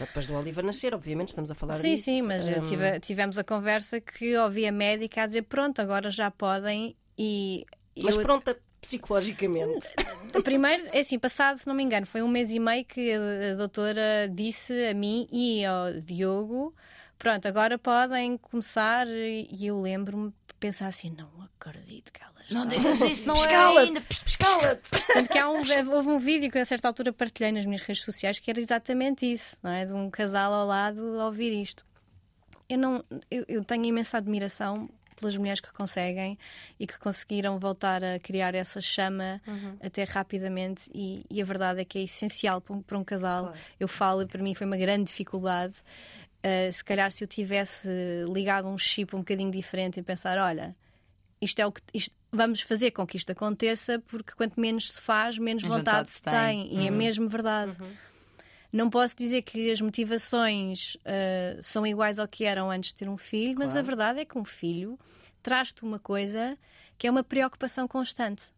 S1: já depois do Oliver nascer, obviamente, estamos a falar
S3: Sim,
S1: disso.
S3: sim, mas
S1: Hum,
S3: tive- tivemos a conversa que ouvi a médica a dizer: pronto, agora já podem. E
S1: Mas
S3: eu,
S1: pronta psicologicamente. (laughs)
S3: primeiro, é assim, passado, se não me engano, foi um mês e meio que a, doutora disse a mim e ao Diogo: pronto, agora podem começar. E eu lembro-me de pensar assim: não acredito que elas
S2: Não digas isso, não é
S1: Pescala-te!
S2: ainda. Pescala-te!
S3: Tanto que há um, houve um vídeo que eu a certa altura partilhei nas minhas redes sociais que era exatamente isso, não é? De um casal ao lado a ouvir isto. Eu, não, eu, eu tenho imensa admiração pelas mulheres que conseguem e que conseguiram voltar a criar essa chama até rapidamente e, e a verdade é que é essencial para um, para um casal.
S1: Claro.
S3: Eu falo, para mim foi uma grande dificuldade. Uh, se calhar se eu tivesse ligado um chip um bocadinho diferente e pensar, olha, isto é o que isto- vamos fazer com que isto aconteça, porque quanto menos se faz, menos vontade,
S2: vontade
S3: se tem.
S2: tem.
S3: E é mesmo verdade. Não posso dizer que as motivações ah, são iguais ao que eram antes de ter um filho, mas a
S1: Claro.
S3: verdade é que um filho traz-te uma coisa que é uma preocupação constante.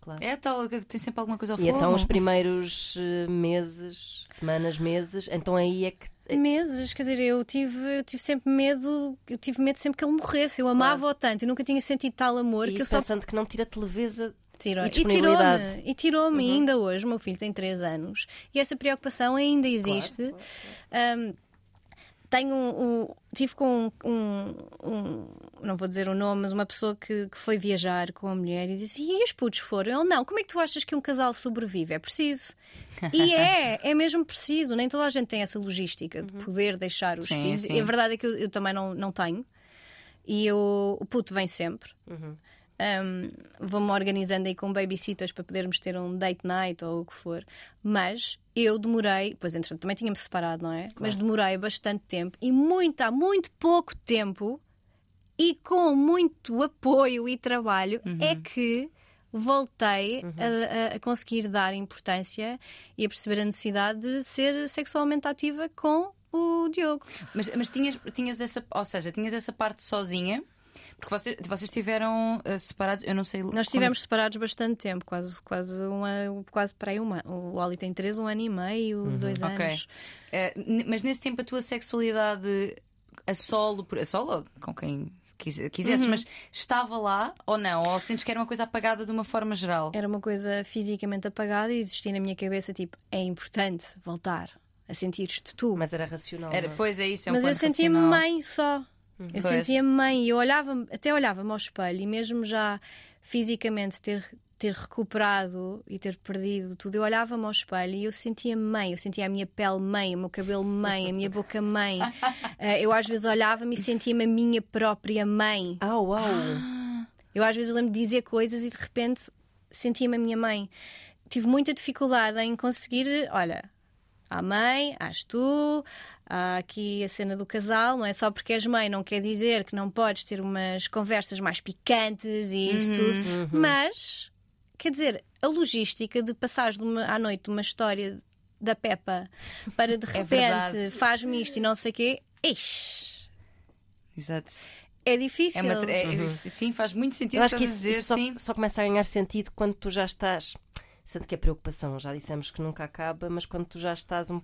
S1: Claro.
S2: É tal, que tem sempre alguma coisa ao
S1: E
S2: fogo.
S1: então os primeiros eh, meses, semanas, meses, então aí é que.
S3: Meses, quer dizer, eu tive, eu tive sempre medo, eu tive medo sempre que ele morresse. Eu amava-o tanto, eu nunca tinha sentido tal amor
S1: E
S3: que eu
S1: isso
S3: só
S1: pensando que não tira televisa.
S3: Tirou.
S1: E
S3: E tirou-me. E tirou-me
S1: Uhum.
S3: ainda hoje. O meu filho tem 3 anos e essa preocupação ainda existe. Um, tenho um, um- tive com um, um- não vou dizer o nome, mas uma pessoa que, que foi viajar com a mulher e disse: E os putos foram? Ele não. Como é que tu achas que um casal sobrevive? É preciso. E (laughs) é, é mesmo preciso. Nem toda a gente tem essa logística de poder deixar os
S2: Sim,
S3: filhos.
S2: sim.
S3: E a verdade é que eu, eu também não, não tenho. E eu, o puto vem sempre.
S1: Uhum.
S3: Um, Vou-me organizando aí com babysitters para podermos ter um date night ou o que for. Mas eu demorei, pois entretanto também tinha-me separado, não é? Mas demorei bastante tempo e muito, há muito pouco tempo e com muito apoio e trabalho é que voltei a- a, a conseguir dar importância e a perceber a necessidade de ser sexualmente ativa com o Diogo.
S2: Mas, mas tinhas, tinhas essa, ou seja, tinhas essa parte sozinha, porque vocês, vocês estiveram eh, separados, eu não sei.
S3: Nós
S2: como-
S3: estivemos separados bastante tempo, quase, quase, um ano, quase para aí um ano. O Oli tem três, um ano e meio, dois
S2: Ok.
S3: anos.
S2: N- mas nesse tempo a tua sexualidade a solo, a solo com quem quis- quisesses,
S3: Uhum.
S2: mas estava lá ou não? Ou sentes que era uma coisa apagada de uma forma geral?
S3: Era uma coisa fisicamente apagada e existia na minha cabeça, tipo, é importante voltar a sentir-te tu.
S1: Mas era racional.
S2: Era,
S1: é?
S2: pois é isso, é um
S3: Mas eu sentia-me mãe só. Eu
S2: Pois.
S3: sentia-me mãe e eu olhava até olhava-me ao espelho e mesmo já fisicamente ter, ter recuperado e ter perdido tudo, eu olhava-me ao espelho e eu sentia-me mãe, eu sentia a minha pele mãe, o meu cabelo mãe, a minha boca mãe. (laughs) Eh, eu às vezes olhava-me e sentia-me a minha própria mãe.
S1: Ah, uau!
S3: Eu às vezes lembro de dizer coisas e de repente sentia-me a minha mãe. Tive muita dificuldade em conseguir, olha, há mãe, hás tu, há aqui a cena do casal, não é só porque és mãe, não quer dizer que não podes ter umas conversas mais picantes e isso tudo, mas quer dizer, a logística de passares de uma- à noite uma história da Peppa para de (laughs) repente
S2: verdade.
S3: faz-me isto e não sei o quê, ixi,
S2: Exato.
S3: é difícil.
S2: É uma é- Sim, faz muito sentido
S1: Eu acho que isso,
S2: dizer,
S1: isso só,
S2: sim.
S1: só começa a ganhar sentido quando tu já estás Sendo que a preocupação, já dissemos que nunca acaba, mas quando tu já estás um-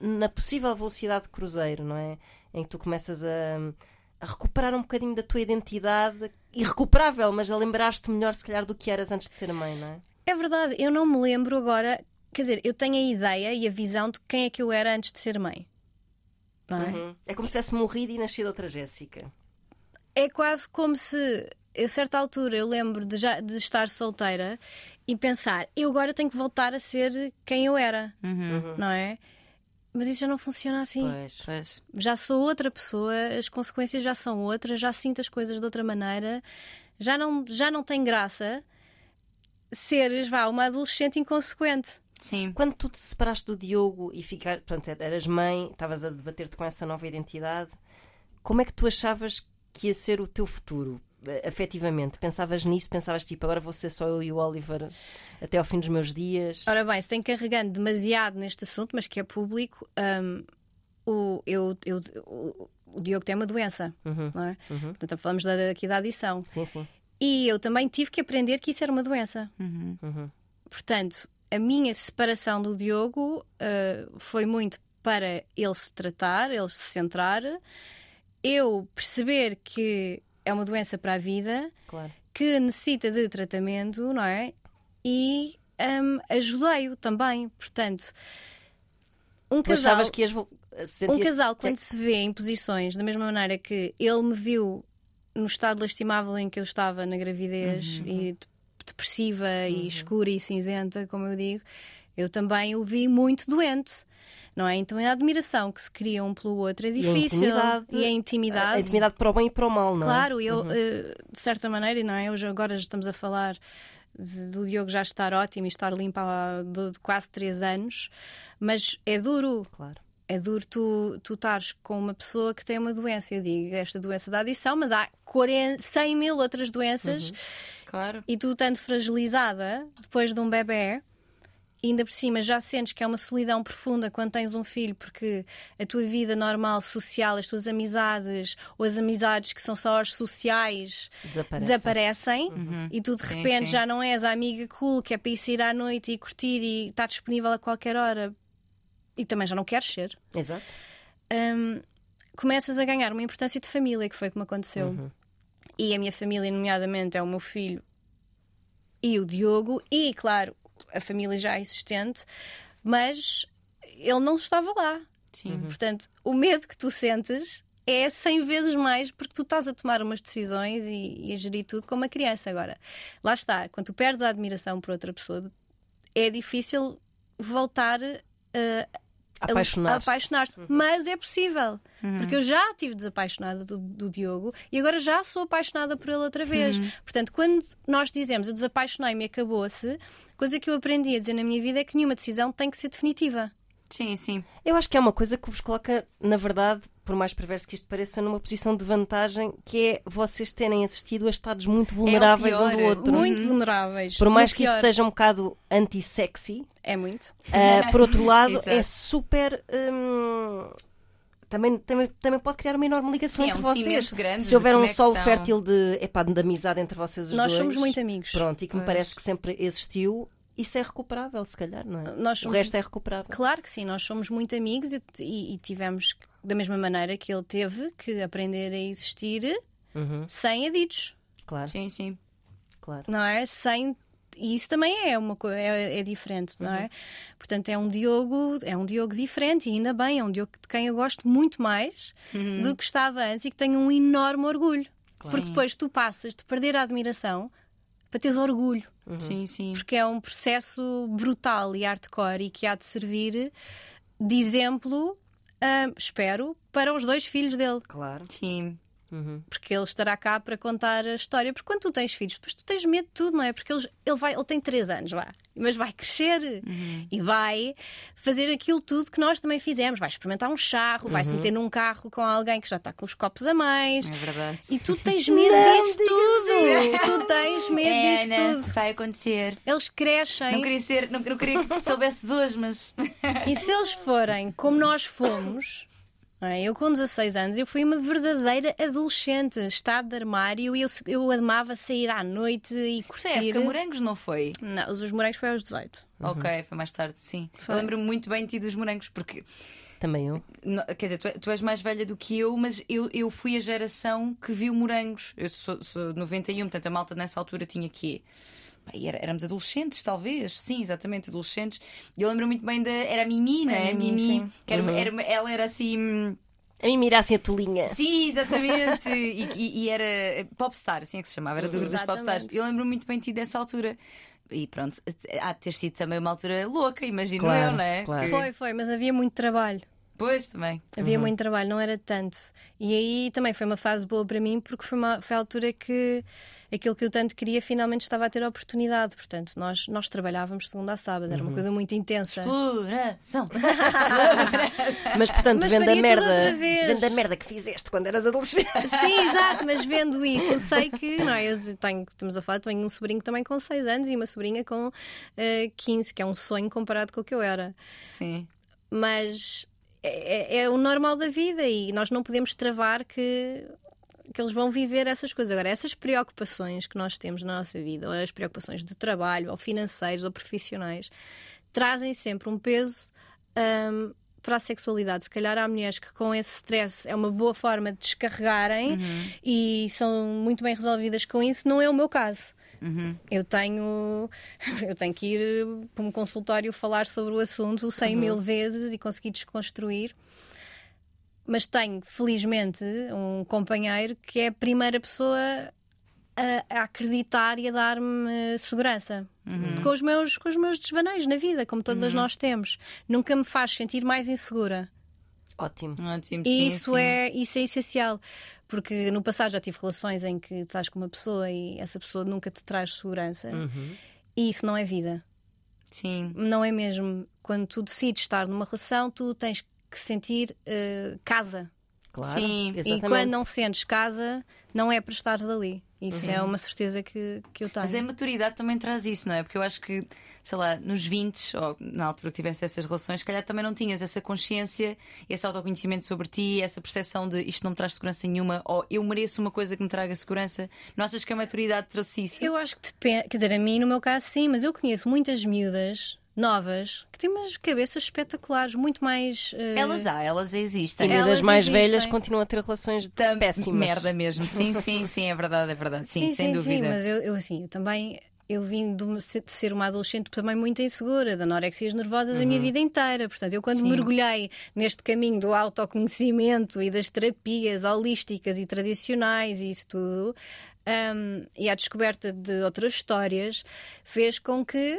S1: na possível velocidade de cruzeiro, não é? Em que tu começas a, a recuperar um bocadinho da tua identidade, irrecuperável, mas a lembrar-te melhor, se calhar, do que eras antes de ser mãe, não é?
S3: É verdade, eu não me lembro agora. Quer dizer, eu tenho a ideia e a visão de quem é que eu era antes de ser mãe. É?
S1: Uhum. É como se tivesse morrido e nascido outra Jéssica.
S3: é quase como se, a certa altura, eu lembro de, já, de estar solteira e pensar, eu agora tenho que voltar a ser quem eu era,
S2: Uhum.
S3: não é? Mas isso já não funciona assim.
S1: Pois.
S2: Pois.
S3: Já sou outra pessoa, as consequências já são outras, já sinto as coisas de outra maneira, já não, já não tem graça seres, vá, uma adolescente inconsequente.
S2: Sim.
S1: Quando tu te separaste do Diogo e ficar, pronto, eras mãe, estavas a debater-te com essa nova identidade, como é que tu achavas que ia ser o teu futuro? Afetivamente, pensavas nisso? Pensavas tipo, agora vou ser só eu e o Oliver até ao fim dos meus dias?
S3: Ora bem, sem carregando demasiado neste assunto, mas que é público, hum, o, eu, eu, o, o Diogo tem uma doença,
S1: Uhum,
S3: não é?
S1: uhum.
S3: Portanto, falamos da, aqui da adição.
S1: Sim, sim.
S3: E eu também tive que aprender que isso era uma doença.
S2: Uhum.
S1: Uhum.
S3: Portanto, a minha separação do Diogo eh, foi muito para ele se tratar, ele se centrar, eu perceber que é uma doença para a vida,
S1: Claro.
S3: que necessita de tratamento, não é? E hum, ajudei-o também. Portanto, um casal,
S1: que vo-
S3: um
S1: sentias-
S3: casal quando se vê em posições da mesma maneira que ele me viu no estado lastimável em que eu estava na gravidez e de- depressiva e escura e cinzenta, como eu digo, eu também o vi muito doente. Não é? Então é a admiração que se cria um pelo outro é
S1: a
S3: difícil.
S1: intimidade-
S3: e a intimidade.
S1: A intimidade para o bem e para o mal, não é?
S3: Claro, eu,
S1: Uhum.
S3: eh, de certa maneira, não é? Hoje agora já estamos a falar do Diogo já estar ótimo e estar limpo há quase três anos, mas é duro,
S1: Claro.
S3: é duro tu, tu estares com uma pessoa que tem uma doença. Eu digo esta doença da adição, mas há 40, 100 mil outras doenças
S2: Claro.
S3: e tu estando fragilizada depois de um bebê. E Ainda por cima já sentes que é uma solidão profunda quando tens um filho, porque a tua vida normal, social, as tuas amizades, ou as amizades que são só as sociais,
S1: Desaparece.
S3: desaparecem e tu de
S2: Sim,
S3: repente
S2: sim.
S3: já não és a amiga cool que é para ir sair à noite e curtir e está disponível a qualquer hora e também já não queres ser.
S1: Exato.
S3: Hum, começas a ganhar uma importância de família, que foi como aconteceu.
S1: Uhum.
S3: E a minha família, nomeadamente, é o meu filho e o Diogo, e claro, a família já existente, mas ele não estava lá.
S2: Sim.
S3: Portanto, o medo que tu sentes é 100 vezes mais porque tu estás a tomar umas decisões e, e a gerir tudo como uma criança. Agora, lá está, quando tu perdes a admiração por outra pessoa, é difícil voltar uh, a
S1: Apaixonar-se.
S3: apaixonar-se. Mas é possível. Porque eu já estive desapaixonada do, do Diogo e agora já sou apaixonada por ele outra vez. Portanto, quando nós dizemos eu desapaixonei-me e acabou-se, coisa que eu aprendi a dizer na minha vida é que nenhuma decisão tem que ser definitiva.
S2: Sim, sim.
S1: Eu acho que é uma coisa que vos coloca, na verdade, por mais perverso que isto pareça, numa posição de vantagem, que é vocês terem assistido a estados muito vulneráveis um do
S2: pior.
S1: outro.
S3: Muito vulneráveis.
S1: Por mais que isso
S3: pior
S1: seja um bocado anti-sexy,
S3: É muito.
S1: ah, por outro (laughs) lado, é super. hum, também, também, também pode criar uma enorme ligação
S2: Sim, é
S1: entre
S2: um
S1: vocês.
S2: grande
S1: Se houver um solo fértil de, epá, de amizade entre vocês os
S3: Nós
S1: dois.
S3: somos muito amigos.
S1: Pronto, e que me
S2: Pois.
S1: parece que sempre existiu, isso é recuperável, se calhar, não é?
S3: Nós
S1: O
S3: somos-
S1: resto é recuperável.
S3: Claro que sim, nós somos muito amigos e, e- e tivemos, da mesma maneira que ele teve, que aprender a existir
S1: Uhum,
S3: sem aditos,
S1: claro,
S2: Sim, sim.
S1: claro.
S3: não é? Sem. E isso também é uma coisa, é, é diferente, não é? Portanto, é um Diogo, é um Diogo diferente, e ainda bem, é um Diogo de quem eu gosto muito mais do que estava antes e que tenho um enorme orgulho. Porque
S2: Sim.
S3: depois tu passas de perder a admiração para teres orgulho.
S2: Sim, sim.
S3: porque é um processo brutal e hardcore e que há de servir de exemplo, ah, espero, para os dois filhos dele.
S1: Claro.
S2: Sim.
S1: Uhum.
S3: Porque ele estará cá para contar a história. Porque quando tu tens filhos, depois tu tens medo de tudo, não é? Porque eles- ele, vai, ele tem 3 anos, vá. Mas vai crescer e vai fazer aquilo tudo que nós também fizemos. Vai experimentar um charro, vai se meter num carro com alguém que já está com os copos a mais.
S2: É verdade.
S3: E tu tens medo disso tudo. Tu (laughs) tens medo
S2: É,
S3: disso
S2: Ana,
S3: tudo.
S2: vai acontecer.
S3: Eles crescem.
S2: Não queria ser, não, não queria que soubesses hoje, mas
S3: E se eles forem como nós fomos, (laughs) é? Eu com 16 anos, eu fui uma verdadeira adolescente, estado de armário, e eu, eu amava sair à noite e
S2: Isso
S3: curtir.
S2: é época morangos, não foi?
S3: Não, os, os morangos foi aos 18.
S2: Ok, foi mais tarde, sim.
S3: Foi.
S2: Eu lembro-me muito bem de ti dos morangos, porque
S1: Também eu.
S2: Quer dizer, tu, é- tu és mais velha do que eu, mas eu, eu fui a geração que viu morangos. Eu sou, sou 91, portanto a malta nessa altura tinha quê? Era- éramos adolescentes, talvez. Sim, exatamente, adolescentes. E eu lembro muito bem da. Era a Mimi, não é?
S3: A Mimi, sim.
S2: Que era, uma- era ela era assim. hum,
S1: A mim mira assim a tolinha.
S2: Sim, exatamente. e, e- e era Popstar, assim é que se chamava, era do grupo dos. Popstars. Eu lembro muito bem de ti dessa altura. E pronto, há de ter sido também uma altura louca, imagino
S1: Claro,
S2: eu, não é?
S1: claro.
S3: Foi, foi, mas havia muito trabalho.
S2: Pois também.
S3: Havia muito trabalho, não era tanto. E aí também foi uma fase boa para mim, porque foi, uma, foi a altura que aquilo que eu tanto queria finalmente estava a ter oportunidade. Portanto, nós, nós trabalhávamos segunda a sábado, era uma coisa muito intensa.
S2: Exploração. (laughs)
S1: Mas portanto,
S3: Mas
S1: vendo a merda. Vendo a merda que fizeste quando eras adolescente.
S3: Sim, exato, mas vendo isso, sei que não, é? eu tenho, estamos a falar, tenho um sobrinho também com 6 anos e uma sobrinha com eh, 15, que é um sonho comparado com o que eu era.
S2: Sim.
S3: Mas é, é- é o normal da vida e nós não podemos travar que, que eles vão viver essas coisas. Agora, essas preocupações que nós temos na nossa vida, ou as preocupações de trabalho, ou financeiras, ou profissionais, trazem sempre um peso. hum, para a sexualidade, se calhar há mulheres que com esse stress é uma boa forma de descarregarem e são muito bem resolvidas com isso, não é o meu caso.
S2: Uhum.
S3: Eu tenho, (laughs) eu tenho que ir para um consultório falar sobre o assunto 100 mil vezes e conseguir desconstruir. Mas tenho, felizmente, um companheiro que é a primeira pessoa a, a acreditar e a dar-me segurança. Com, os meus, com os meus desvaneios na vida, como todas nós temos. Nunca me faz sentir mais insegura.
S1: Ótimo.
S2: Ótimo, sim,
S3: isso,
S2: sim.
S3: É, isso é essencial. Porque no passado já tive relações em que tu estás com uma pessoa e essa pessoa nunca te traz segurança.
S1: Uhum.
S3: E isso não é vida.
S2: Sim.
S3: Não é mesmo. Quando tu decides estar numa relação, tu tens que sentir eh, casa.
S1: Claro.
S2: Sim. E
S1: Exatamente.
S3: E quando não sentes casa, não é para estares ali. Isso é uma certeza que, que eu tenho.
S2: Mas a maturidade também traz isso, não é? Porque eu acho que, sei lá, nos 20, ou na altura que tivesse essas relações, se calhar também não tinhas essa consciência, esse autoconhecimento sobre ti, essa percepção de isto não me traz segurança nenhuma, ou eu mereço uma coisa que me traga segurança. Não achas que a maturidade trouxe isso?
S3: Eu acho que depende. Quer dizer, a mim, no meu caso, sim, mas eu conheço muitas miúdas novas que têm umas cabeças espetaculares, muito mais. eh,
S2: Elas há, elas
S1: E
S2: existem.
S3: Elas
S1: miúdas mais
S3: existem.
S1: velhas continuam a ter relações
S2: Tam-
S1: péssimas.
S2: Merda mesmo. Sim, sim, sim, é verdade, é verdade. Sim, sem dúvida.
S3: mas eu, eu, assim, eu também. Eu vim de, ser uma adolescente também muito insegura, de anorexias nervosas a minha vida inteira. Portanto, eu quando
S2: Uhum. Sim.
S3: mergulhei neste caminho do autoconhecimento e das terapias holísticas e tradicionais e isso tudo, hum, e a descoberta de outras histórias, fez com que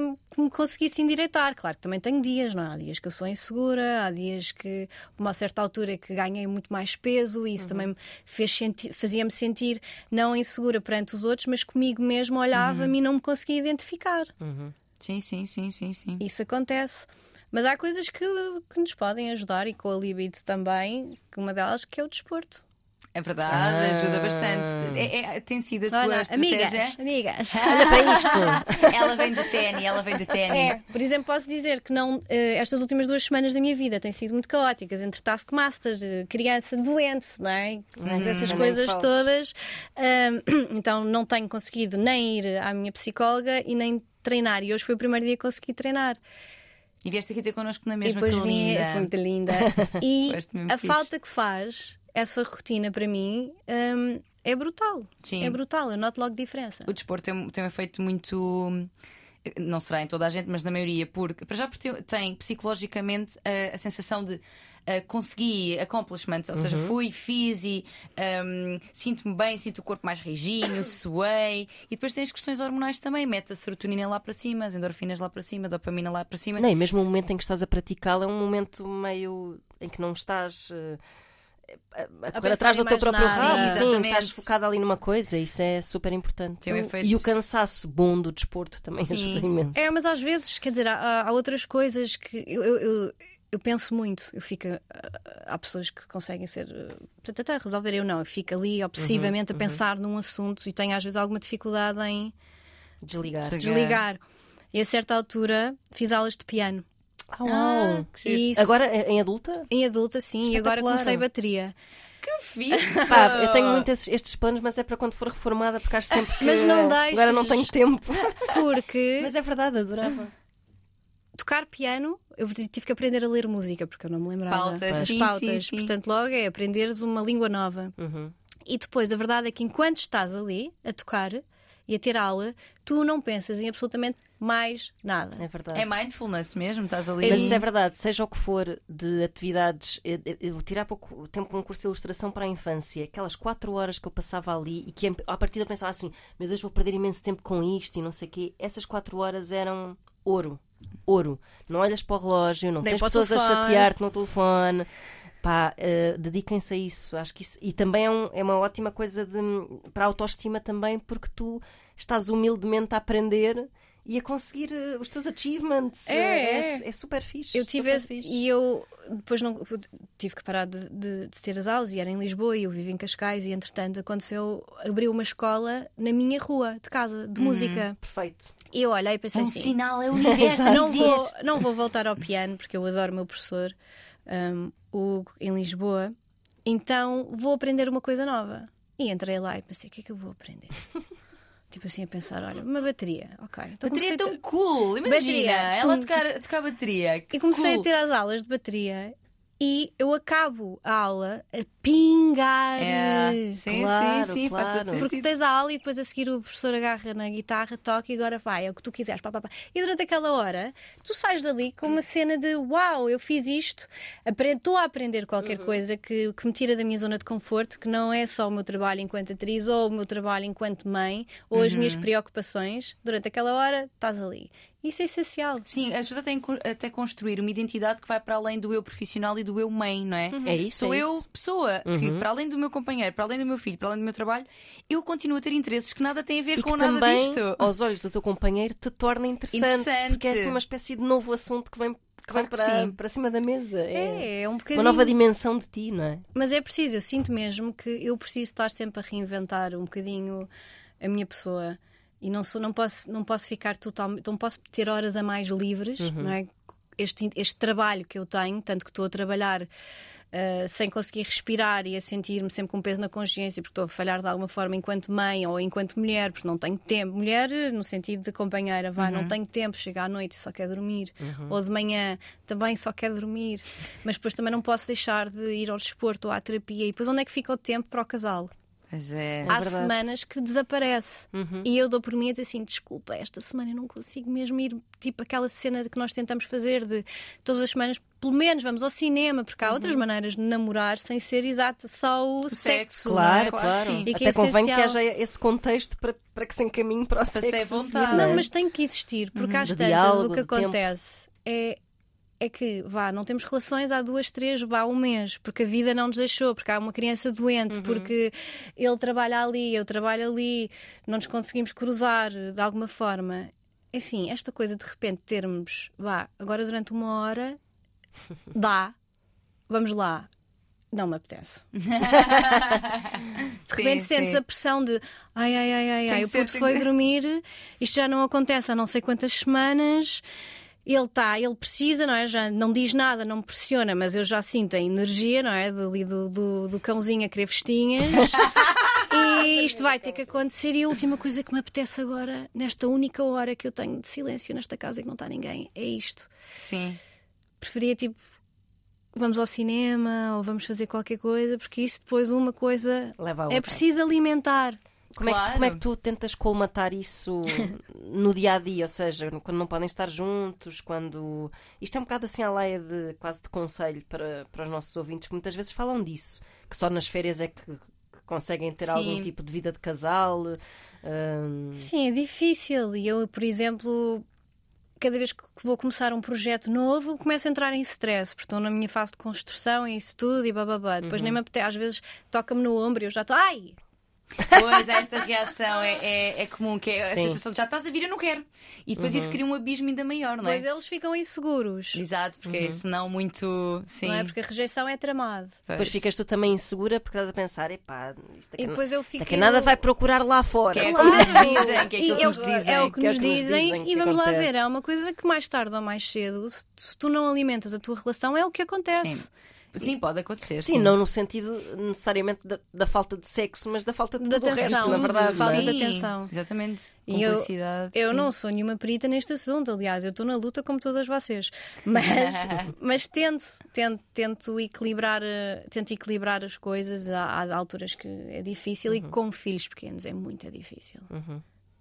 S3: hum, que me conseguisse endireitar. Claro que também tenho dias, não é? Há dias que eu sou insegura, há dias que, uma certa altura, que ganhei muito mais peso e isso também me fez senti- fazia-me sentir não insegura perante os outros, mas comigo mesmo olhava-me e não me conseguia identificar.
S1: Uhum.
S2: Sim, sim, sim, sim, sim.
S3: Isso acontece. Mas há coisas que, que nos podem ajudar e com a libido também, que uma delas que é o desporto.
S2: É verdade,
S1: Ah.
S2: ajuda bastante. É- é- tem sido a tua
S3: Olha,
S2: estratégia.
S3: amigas, amigas. (laughs)
S1: Olha para isto.
S2: ela vem do ténis, ela vem do ténis.
S3: É, por exemplo, posso dizer que não, eh, estas últimas duas semanas da minha vida têm sido muito caóticas entre taskmasters, eh, criança doente, não é? Essas
S1: nem
S3: coisas todas. Ahm, (clears throat) então não tenho conseguido nem ir à minha psicóloga e nem treinar. E hoje foi o primeiro dia que consegui treinar.
S2: E vieste aqui ter connosco na
S3: e
S2: mesma
S3: depois
S2: que
S3: vim,
S2: linda.
S3: foi muito linda. (laughs) E a
S2: fixe.
S3: falta que faz essa rotina para mim ahm, é brutal.
S2: Sim.
S3: É brutal, eu noto logo diferença.
S2: O desporto tem, tem um efeito muito. Não será em toda a gente, mas na maioria, porque para já porque tem- tem psicologicamente a, a sensação de ah, consegui accomplishments, ou seja, fui, fiz e ahm, sinto-me bem, sinto o corpo mais rijinho, (coughs) suei. E depois tem as questões hormonais também, mete a serotonina lá para cima, as endorfinas lá para cima, a dopamina lá para cima.
S1: Não, e mesmo o momento em que estás a praticá-la é um momento meio em que não estás eh, a, correr atrás do teu próprio
S3: nada.
S2: Sim,
S1: Sim, estás focado ali numa coisa, isso é super importante.
S2: Um
S1: E o cansaço bom do desporto também
S2: Sim.
S1: ajuda imenso.
S3: É, mas às vezes, quer dizer, há, há outras coisas que eu, eu, eu, eu penso muito. Eu fico. ah, Há pessoas que conseguem ser. ah, Portanto, até resolver eu não. Eu fico ali obsessivamente a pensar num assunto e tenho às vezes alguma dificuldade em
S1: Desligar.
S2: Sim.
S3: desligar. E a certa altura fiz aulas de piano.
S1: Ah, uau.
S2: Ah, que giro.
S3: Isso.
S1: Agora em adulta?
S3: Em adulta, sim, e agora comecei bateria.
S2: Que fixe!
S1: Pá, eu tenho muito esses- estes planos, mas é para quando for reformada, porque acho sempre que
S3: Mas não deixes.
S1: agora não tenho tempo.
S3: Porque
S1: Mas é verdade, adorava.
S3: tocar piano, eu tive que aprender a ler música, porque eu não me lembrava
S2: Pautas,
S3: das
S2: sim,
S3: pautas.
S2: sim, sim.
S3: Portanto, logo é aprenderes uma língua nova.
S1: Uhum.
S3: E depois, a verdade é que enquanto estás ali a tocar e a ter aula, tu não pensas em absolutamente mais nada.
S1: É verdade.
S2: É mindfulness mesmo, estás ali.
S1: Mas isso é verdade, seja o que for de atividades, eu, vou tirar pouco tempo com um curso de ilustração para a infância, aquelas quatro horas que eu passava ali e que a partir eu pensava assim, meu Deus, vou perder imenso tempo com isto e não sei o quê, essas quatro horas eram ouro. Ouro. Não olhas para o relógio, não
S3: Nem
S1: tens pessoas a
S3: telefone.
S1: chatear-te no telefone. Pá, eh, dediquem-se a isso. Acho que isso. E também é, um- é uma ótima coisa de, para a autoestima também, porque tu estás humildemente a aprender e a conseguir eh, os teus achievements.
S3: É,
S1: Eh,
S3: é.
S1: é super fixe.
S3: Eu tive
S1: fixe.
S3: e eu depois não tive que parar de, de- de ter as aulas e era em Lisboa e eu vivo em Cascais e entretanto aconteceu abriu uma escola na minha rua de casa de música
S1: Perfeito.
S3: e eu olhei e
S2: É
S3: pensei
S2: um
S3: assim
S2: sinal, é o universo. (laughs)
S3: não vou não vou voltar ao piano porque eu adoro o meu professor um, Hugo em Lisboa então vou aprender uma coisa nova e entrei lá e pensei o que é que eu vou aprender (laughs) tipo assim a pensar olha uma bateria ok então
S2: Bateria é
S3: comecei a
S2: tão cool, imagina.
S3: Bateria.
S2: Ela
S3: Tum,
S2: tocar, tocar bateria.
S3: E comecei
S2: cool.
S3: a ter as aulas de bateria e eu acabo a aula a pingar.
S2: É, sim,
S1: Claro,
S2: sim, sim, faz
S1: claro.
S2: todo
S3: Porque tens a aula e depois a seguir o professor agarra na guitarra, toca e agora vai, é o que tu quiseres. Pá, pá, pá. E durante aquela hora, tu sais dali com uma cena de uau, eu fiz isto, estou a aprender qualquer coisa que, que me tira da minha zona de conforto, que não é só o meu trabalho enquanto atriz ou o meu trabalho enquanto mãe ou as minhas preocupações. Durante aquela hora, estás ali. Isso é essencial.
S2: Sim, ajuda até, até construir uma identidade que vai para além do eu profissional e do eu mãe, não é?
S1: É isso.
S2: Sou
S1: é
S2: eu,
S1: isso.
S2: pessoa, que para além do meu companheiro, para além do meu filho, para além do meu trabalho, eu continuo a ter interesses que nada têm a ver
S1: E
S2: com
S1: que
S2: nada
S1: também,
S2: disto.
S1: aos olhos do teu companheiro, te torna interessante.
S2: Interessante.
S1: Porque é assim uma espécie de novo assunto que vem, que
S2: Claro que
S1: para,
S2: sim.
S1: para cima da mesa. É,
S3: É, é um
S1: uma
S3: bocadinho.
S1: nova dimensão de ti, não é?
S3: Mas é preciso, eu sinto mesmo que eu preciso estar sempre a reinventar um bocadinho a minha pessoa e não, sou, não, posso, não posso ficar totalmente. Não posso ter horas a mais livres, não é? Este, este trabalho que eu tenho, tanto que estou a trabalhar. ah, sem conseguir respirar e a sentir-me sempre com peso na consciência porque estou a falhar de alguma forma enquanto mãe ou enquanto mulher, porque não tenho tempo. Mulher, no sentido de companheira, vá, não tenho tempo, chega à noite e só quer dormir. Ou de manhã também só quer dormir. Mas depois também não posso deixar de ir ao desporto ou à terapia. E depois onde é que fica o tempo para o casal?
S2: Pois é.
S3: Há
S1: verdade.
S3: semanas que desaparece.
S1: Uhum.
S3: E eu dou por mim a dizer assim: desculpa, esta semana eu não consigo mesmo ir. Tipo aquela cena de que nós tentamos fazer de todas as semanas, pelo menos vamos ao cinema, porque há
S1: Uhum.
S3: outras maneiras de namorar sem ser exato só o,
S2: sexo,
S3: sexo.
S2: não é?
S1: Claro,
S2: Claro que
S1: claro.
S2: sim.
S3: E que
S1: Até
S3: é
S1: convém que
S3: essencial.
S1: haja esse contexto para, para que se encaminhe para o
S2: Para
S1: sexo.
S2: vontade.
S1: não é?
S3: Não, mas tem que existir, porque às
S1: De
S3: tantas
S1: diálogo,
S3: o que
S1: de tempo.
S3: acontece é. É que, vá, não temos relações há duas, três, vá, um mês, porque a vida não nos deixou, porque há uma criança doente,
S1: Uhum.
S3: porque ele trabalha ali, eu trabalho ali, não nos conseguimos cruzar de alguma forma. É assim, esta coisa de repente termos, vá, agora durante uma hora, (laughs) dá, vamos lá, não me apetece. (laughs) De repente
S2: Sim,
S3: sentes
S2: sim.
S3: a pressão de ai, ai, ai, ai, ai, o puto foi
S2: que-
S3: dormir, isto já não acontece há não sei quantas semanas. Ele está, ele precisa, não é? Já não diz nada, não me pressiona, mas eu já sinto a energia, não é? Do, do, do, do cãozinho a querer festinhas. (laughs) e isto vai ter que acontecer. E a última coisa que me apetece agora, nesta única hora que eu tenho de silêncio nesta casa e que não está ninguém, é isto.
S2: Sim.
S3: Preferia tipo. Vamos ao cinema ou vamos fazer qualquer coisa, porque isso depois uma coisa é preciso alimentar.
S1: Como, é que,
S2: Claro.
S1: como é que tu tentas colmatar isso no dia a dia? Ou seja, quando não podem estar juntos, quando. Isto é um bocado assim à laia de quase de conselho para, para os nossos ouvintes que muitas vezes falam disso, que só nas férias é que, conseguem ter
S2: Sim.
S1: algum tipo de vida de casal. hum,
S3: Sim, é difícil. E eu, por exemplo, cada vez que vou começar um projeto novo, começo a entrar em stress, porque estou na minha fase de construção e isso tudo e bababá. Depois nem me apetece, às vezes toca-me no ombro e eu já estou, ai!
S2: Pois, esta reação é, é, é comum, que é a
S1: Sim.
S2: sensação de já estás a vir, eu não quero. E depois
S1: Uhum.
S2: isso cria um abismo ainda maior, não é?
S3: Pois eles ficam inseguros.
S2: Exato, porque senão muito. Sim.
S3: Não é? Porque a rejeição é tramado.
S2: Pois.
S1: Depois ficas tu também insegura porque estás a pensar, epá, isto aqui,
S3: E depois eu fico.
S1: daqui a nada vai procurar lá fora.
S2: Que é
S3: Claro.
S2: como nos dizem, que é aquilo que
S3: é,
S2: nos dizem.
S3: é o que
S1: que é
S3: nos
S1: que
S3: dizem,
S1: dizem
S3: e
S1: que
S3: vamos lá
S1: acontece.
S3: ver. É uma coisa que mais tarde ou mais cedo, se, se tu não alimentas a tua relação, é o que acontece.
S2: Sim. Sim, pode acontecer.
S1: Sim, não no sentido necessariamente da, da falta de sexo, mas da falta de
S3: Da
S1: tudo o resto,
S3: atenção,
S1: na verdade.
S3: falta
S1: não é?
S3: de
S2: Sim,
S3: atenção.
S2: Exatamente.
S3: E eu-. Eu
S2: sim.
S3: não sou nenhuma perita neste assunto, aliás, eu estou na luta como todas vocês. Mas, (laughs) mas tento, tento, tento equilibrar, eh, tento equilibrar as coisas. Há, há alturas que é difícil e com filhos pequenos é muito difícil.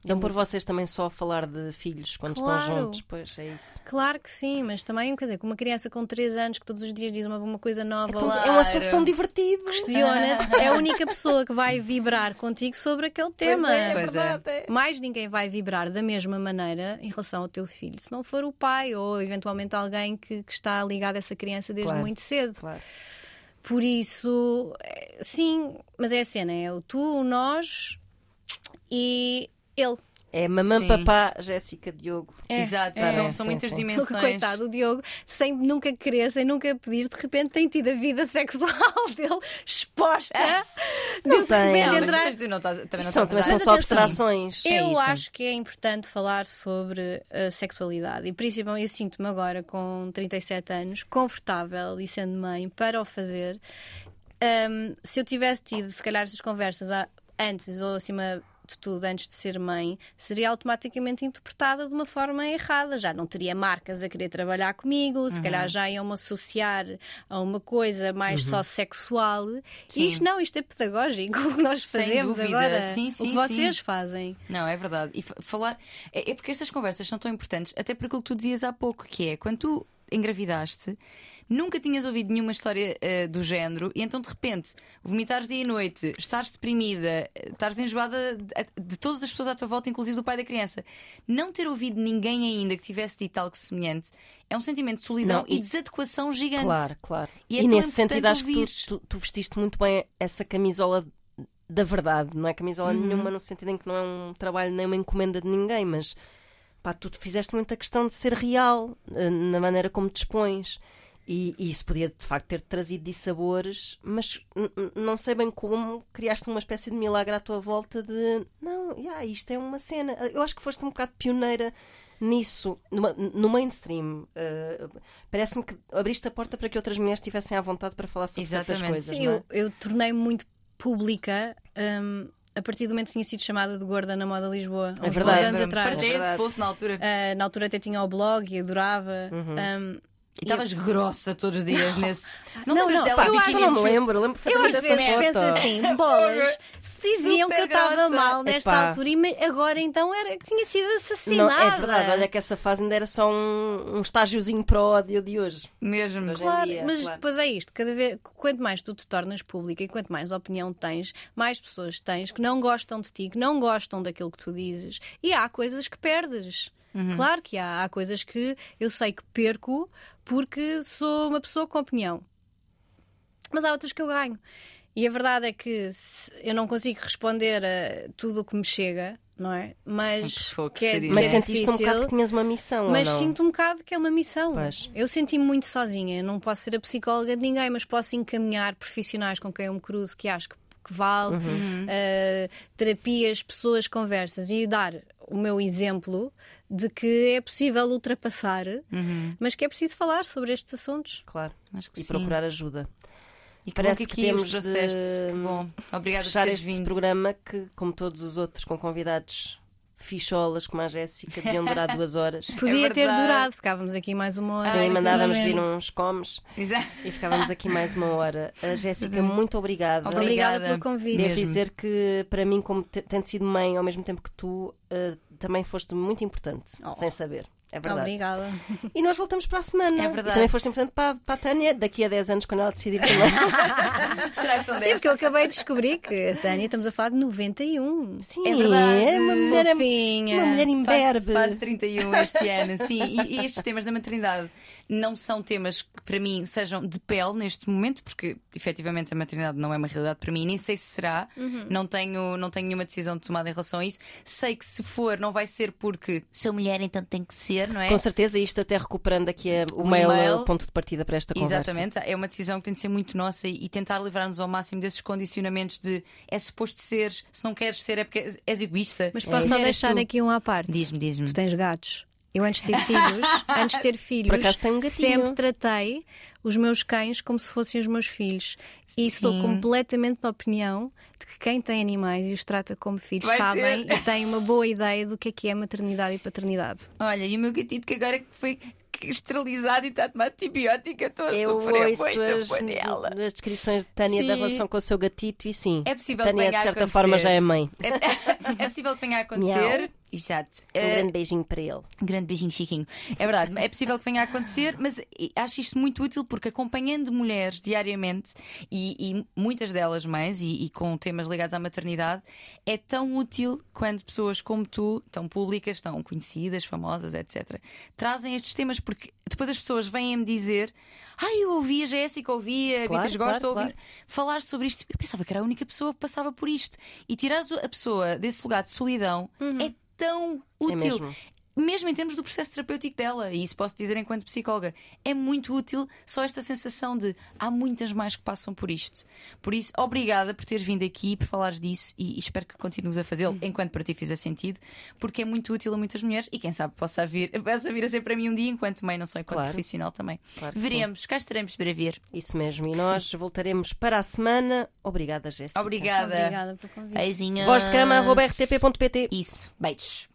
S1: Dão por vocês também só a falar de filhos quando
S3: Claro.
S1: estão juntos, pois é isso.
S3: Claro que sim, mas também, quer dizer, com uma criança com 3 anos que todos os dias diz uma, uma coisa nova,
S1: É, tão-
S3: lá,
S1: é um assunto tão divertido.
S3: questiona-te, (laughs) é a única pessoa que vai vibrar contigo sobre aquele tema.
S1: Pois é, é
S2: Pois é.
S1: verdade. é.
S3: Mais ninguém vai vibrar da mesma maneira em relação ao teu filho, se não for o pai ou eventualmente alguém que, que está ligado a essa criança desde
S1: Claro.
S3: muito cedo.
S1: Claro.
S3: Por isso, eh, sim, mas é a cena: é o tu, o nós e ele.
S1: É mamã,
S2: Sim.
S1: papá, Jéssica, Diogo.
S3: É,
S2: Exato,
S3: é.
S2: são,
S1: É,
S2: são
S1: sim,
S2: muitas
S1: sim.
S2: dimensões.
S3: Coitado, o Diogo, sem nunca querer, sem nunca pedir, de repente tem tido a vida (laughs) sexual dele exposta. Deu de
S1: tem.
S3: repente
S2: Não,
S3: entrar.
S2: mas não também não
S1: são, também só abstrações.
S2: É
S3: Eu
S2: isso.
S3: acho que é importante falar sobre a sexualidade e principalmente eu sinto-me agora com 37 anos confortável e sendo mãe para o fazer. Ahm, se eu tivesse tido, se calhar, estas conversas antes ou acima de tudo, antes de ser mãe, seria automaticamente interpretada de uma forma errada. Já não teria marcas a querer trabalhar comigo, se calhar já iam-me associar a uma coisa mais só sexual.
S2: Sim.
S3: E isto não, isto é pedagógico, (laughs) o que nós
S2: Sem
S3: fazemos
S2: dúvida.
S3: agora.
S2: Sim,
S3: o
S2: sim,
S3: que vocês
S2: sim.
S3: fazem.
S2: Não, é verdade. E fa- falar. É, é porque estas conversas são tão importantes, até por aquilo que tu dizias há pouco, que é quando tu engravidaste. Nunca tinhas ouvido nenhuma história eh, do género e então de repente vomitares dia e noite, estares deprimida, eh, estares enjoada de, de todas as pessoas à tua volta, inclusive do pai da criança. Não ter ouvido ninguém ainda que tivesse dito algo semelhante é um sentimento de solidão
S1: Não,
S2: e,
S1: e-
S2: desadequação gigante.
S1: Claro, claro.
S2: E
S1: E,
S2: é tão
S1: nesse sentido acho
S2: ouvir.
S1: que tu, tu- tu vestiste muito bem essa camisola da verdade. Não é camisola
S2: Uhum.
S1: nenhuma no sentido em que não é um trabalho nem uma encomenda de ninguém, mas pá, tu fizeste muita questão de ser real eh, na maneira como te expões. E, e isso podia de facto ter trazido dissabores, mas não sei bem como criaste uma espécie de milagre à tua volta de não, yeah, isto é uma cena. Eu acho que foste um bocado pioneira nisso, numa- no mainstream. Eh, Parece-me que abriste a porta para que outras mulheres estivessem à vontade para falar sobre certas
S2: Exatamente.
S1: coisas.
S3: Sim,
S1: não é?
S3: eu, eu tornei-me muito pública hum, a partir do momento que tinha sido chamada de gorda na moda Lisboa,
S1: É
S3: uns
S1: verdade.
S3: anos atrás.
S2: Partilhei esse post na altura.
S3: Ah, na altura até tinha o blog e adorava.
S1: Uhum.
S3: Hum,
S2: E estavas grossa todos os dias nesse. Não,
S3: Não,
S2: lembras
S3: não,
S2: dela?
S3: pá, eu acho-
S1: Eu não me lembro, eu lembro
S3: eu
S1: perfeitamente
S3: às
S1: dessa
S3: vezes
S1: foto.
S3: penso assim, bolas, (laughs) se diziam que eu estava mal nesta
S1: Epá.
S3: altura e agora então era que tinha sido
S1: Não,
S3: assassinada.
S1: é verdade, olha que essa fase ainda era só um, um estágiozinho para o ódio de hoje.
S2: Mesmo.
S1: Hoje em
S3: Claro,
S1: dia,
S3: mas
S1: claro.
S3: depois é isto, cada vez quanto mais tu te tornas pública e quanto mais opinião tens, mais pessoas tens que não gostam de ti, que não gostam daquilo que tu dizes. E há coisas que perdes. Claro que há, há coisas que eu sei que perco porque sou uma pessoa com opinião. Mas há outras que eu ganho. E a verdade é que eu não consigo responder a tudo o que me chega, não é? Mas
S2: Que fogo
S3: que é, que
S1: Mas
S3: é
S1: sentiste um
S3: difícil.
S1: bocado que tinhas uma missão,
S3: Mas sinto um bocado que é uma missão.
S1: Pois.
S3: Eu senti-me muito sozinha. Eu não posso ser a psicóloga de ninguém, mas posso encaminhar profissionais com quem eu me cruzo que acho que, que vale,
S1: Uhum.
S3: eh, terapias, pessoas, conversas e dar o meu exemplo de que é possível ultrapassar,
S2: Uhum.
S3: mas que é preciso falar sobre estes assuntos.
S1: Claro.
S2: Acho que
S1: E
S2: sim.
S1: procurar ajuda.
S2: E
S1: Parece
S2: que
S1: que temos de
S2: trouxeste. Que bom. Obrigada por
S1: Fechar este
S2: vindo.
S1: programa que, como todos os outros, com convidados ficholas como a Jéssica, deviam durar duas horas. (laughs)
S3: Podia ter
S2: verdade.
S3: durado, ficávamos aqui mais uma hora.
S1: Sim, mandávamos vir uns comes
S2: Exato.
S1: e ficávamos aqui mais uma hora. A Jéssica, muito obrigada.
S2: Obrigada.
S3: Obrigada pelo convite.
S1: Devo
S2: mesmo.
S1: dizer que, para mim, como te- tendo sido mãe ao mesmo tempo que tu, eh, também foste muito importante,
S3: Oh.
S1: sem saber. É verdade.
S3: Obrigada.
S1: E nós voltamos para a semana.
S2: É verdade.
S1: E também foste importante para, para a Tânia, daqui a 10 anos, quando ela decidir também. (laughs)
S2: Será que são
S3: Sim,
S2: 10?
S3: porque eu acabei de descobrir que a Tânia estamos a falar de 91.
S1: Sim,
S2: É verdade.
S1: É uma mulher,
S3: Fofinha.
S1: uma mulher imberbe.
S2: faz 31 este ano, sim. E, e estes temas da maternidade não são temas que para mim sejam de pele neste momento, porque efetivamente a maternidade não é uma realidade para mim, nem sei se será, não, tenho, não tenho nenhuma decisão tomada em relação a isso. Sei que se for, não vai ser porque sou mulher, então tem que ser, não é?
S1: Com certeza, isto até recuperando aqui a- o,
S2: O
S1: mail,
S2: e-mail.
S1: o ponto de partida para esta conversa.
S2: Exatamente, é uma decisão que tem de ser muito nossa e, e tentar livrar-nos ao máximo desses condicionamentos de é suposto seres, se não queres ser é porque és- egoísta.
S3: Mas posso
S1: É
S3: só deixar aqui um à parte.
S2: Diz-me, diz-me.
S3: Tu tens gatos. Eu antes de ter filhos, (laughs) antes de ter filhos,
S1: Por acaso tem um
S3: sempre tratei os meus cães como se fossem os meus filhos. E estou
S2: Sim.
S3: completamente da opinião de que quem tem animais e os trata como filhos
S2: Vai
S3: sabem
S2: ter.
S3: e tem uma boa ideia do que é que é maternidade e paternidade.
S2: Olha, e o meu gatito que agora foi esterilizado e está a tomar antibiótico, eu estou a
S1: Eu
S2: sofrer muito
S1: as,
S2: por ela.
S1: as descrições de Tânia da
S2: Sim.
S1: relação com o seu gatito e sim.
S2: É possível
S1: Tânia,
S2: que
S1: de certa
S2: acontecer.
S1: forma, já é mãe.
S2: É, é possível que venha a (laughs) acontecer. Exato.
S1: Um
S2: Eh,
S1: grande beijinho para ele.
S2: Grande beijinho, Chiquinho. É verdade, é possível que venha a acontecer, mas acho isto muito útil porque acompanhando mulheres diariamente e, e muitas delas mães e, e com temas ligados à maternidade, é tão útil quando pessoas como tu, tão públicas, tão conhecidas, famosas, etc., trazem estes temas porque depois as pessoas vêm-me dizer. Ah, eu ouvi a Jéssica, ouvi a
S1: Claro,
S2: Beatriz Gosta,
S1: claro,
S2: ouvi
S1: claro.
S2: falar sobre isto. Eu pensava que era a única pessoa que passava por isto. E tirar a pessoa desse lugar de solidão é tão
S1: É
S2: útil
S1: mesmo.
S2: Mesmo em termos do processo terapêutico dela, e isso posso dizer enquanto psicóloga, é muito útil só esta sensação de há muitas mais que passam por isto. Por isso, obrigada por teres vindo aqui, por falares disso, e, e espero que continues a fazê-lo enquanto para ti fizer sentido, porque é muito útil a muitas mulheres e quem sabe possa vir, (laughs) possa vir a ser para mim um dia, enquanto mãe, não só enquanto
S1: Claro.
S2: profissional também.
S1: Claro que sim.
S2: Veremos, cá estaremos para ver.
S1: Isso mesmo. E nós (laughs) voltaremos para a semana. Obrigada, Jéssica.
S2: Obrigada.
S3: Obrigada pelo convite.
S2: Beijinhos.
S1: Voz de cama.
S2: Isso. Beijos.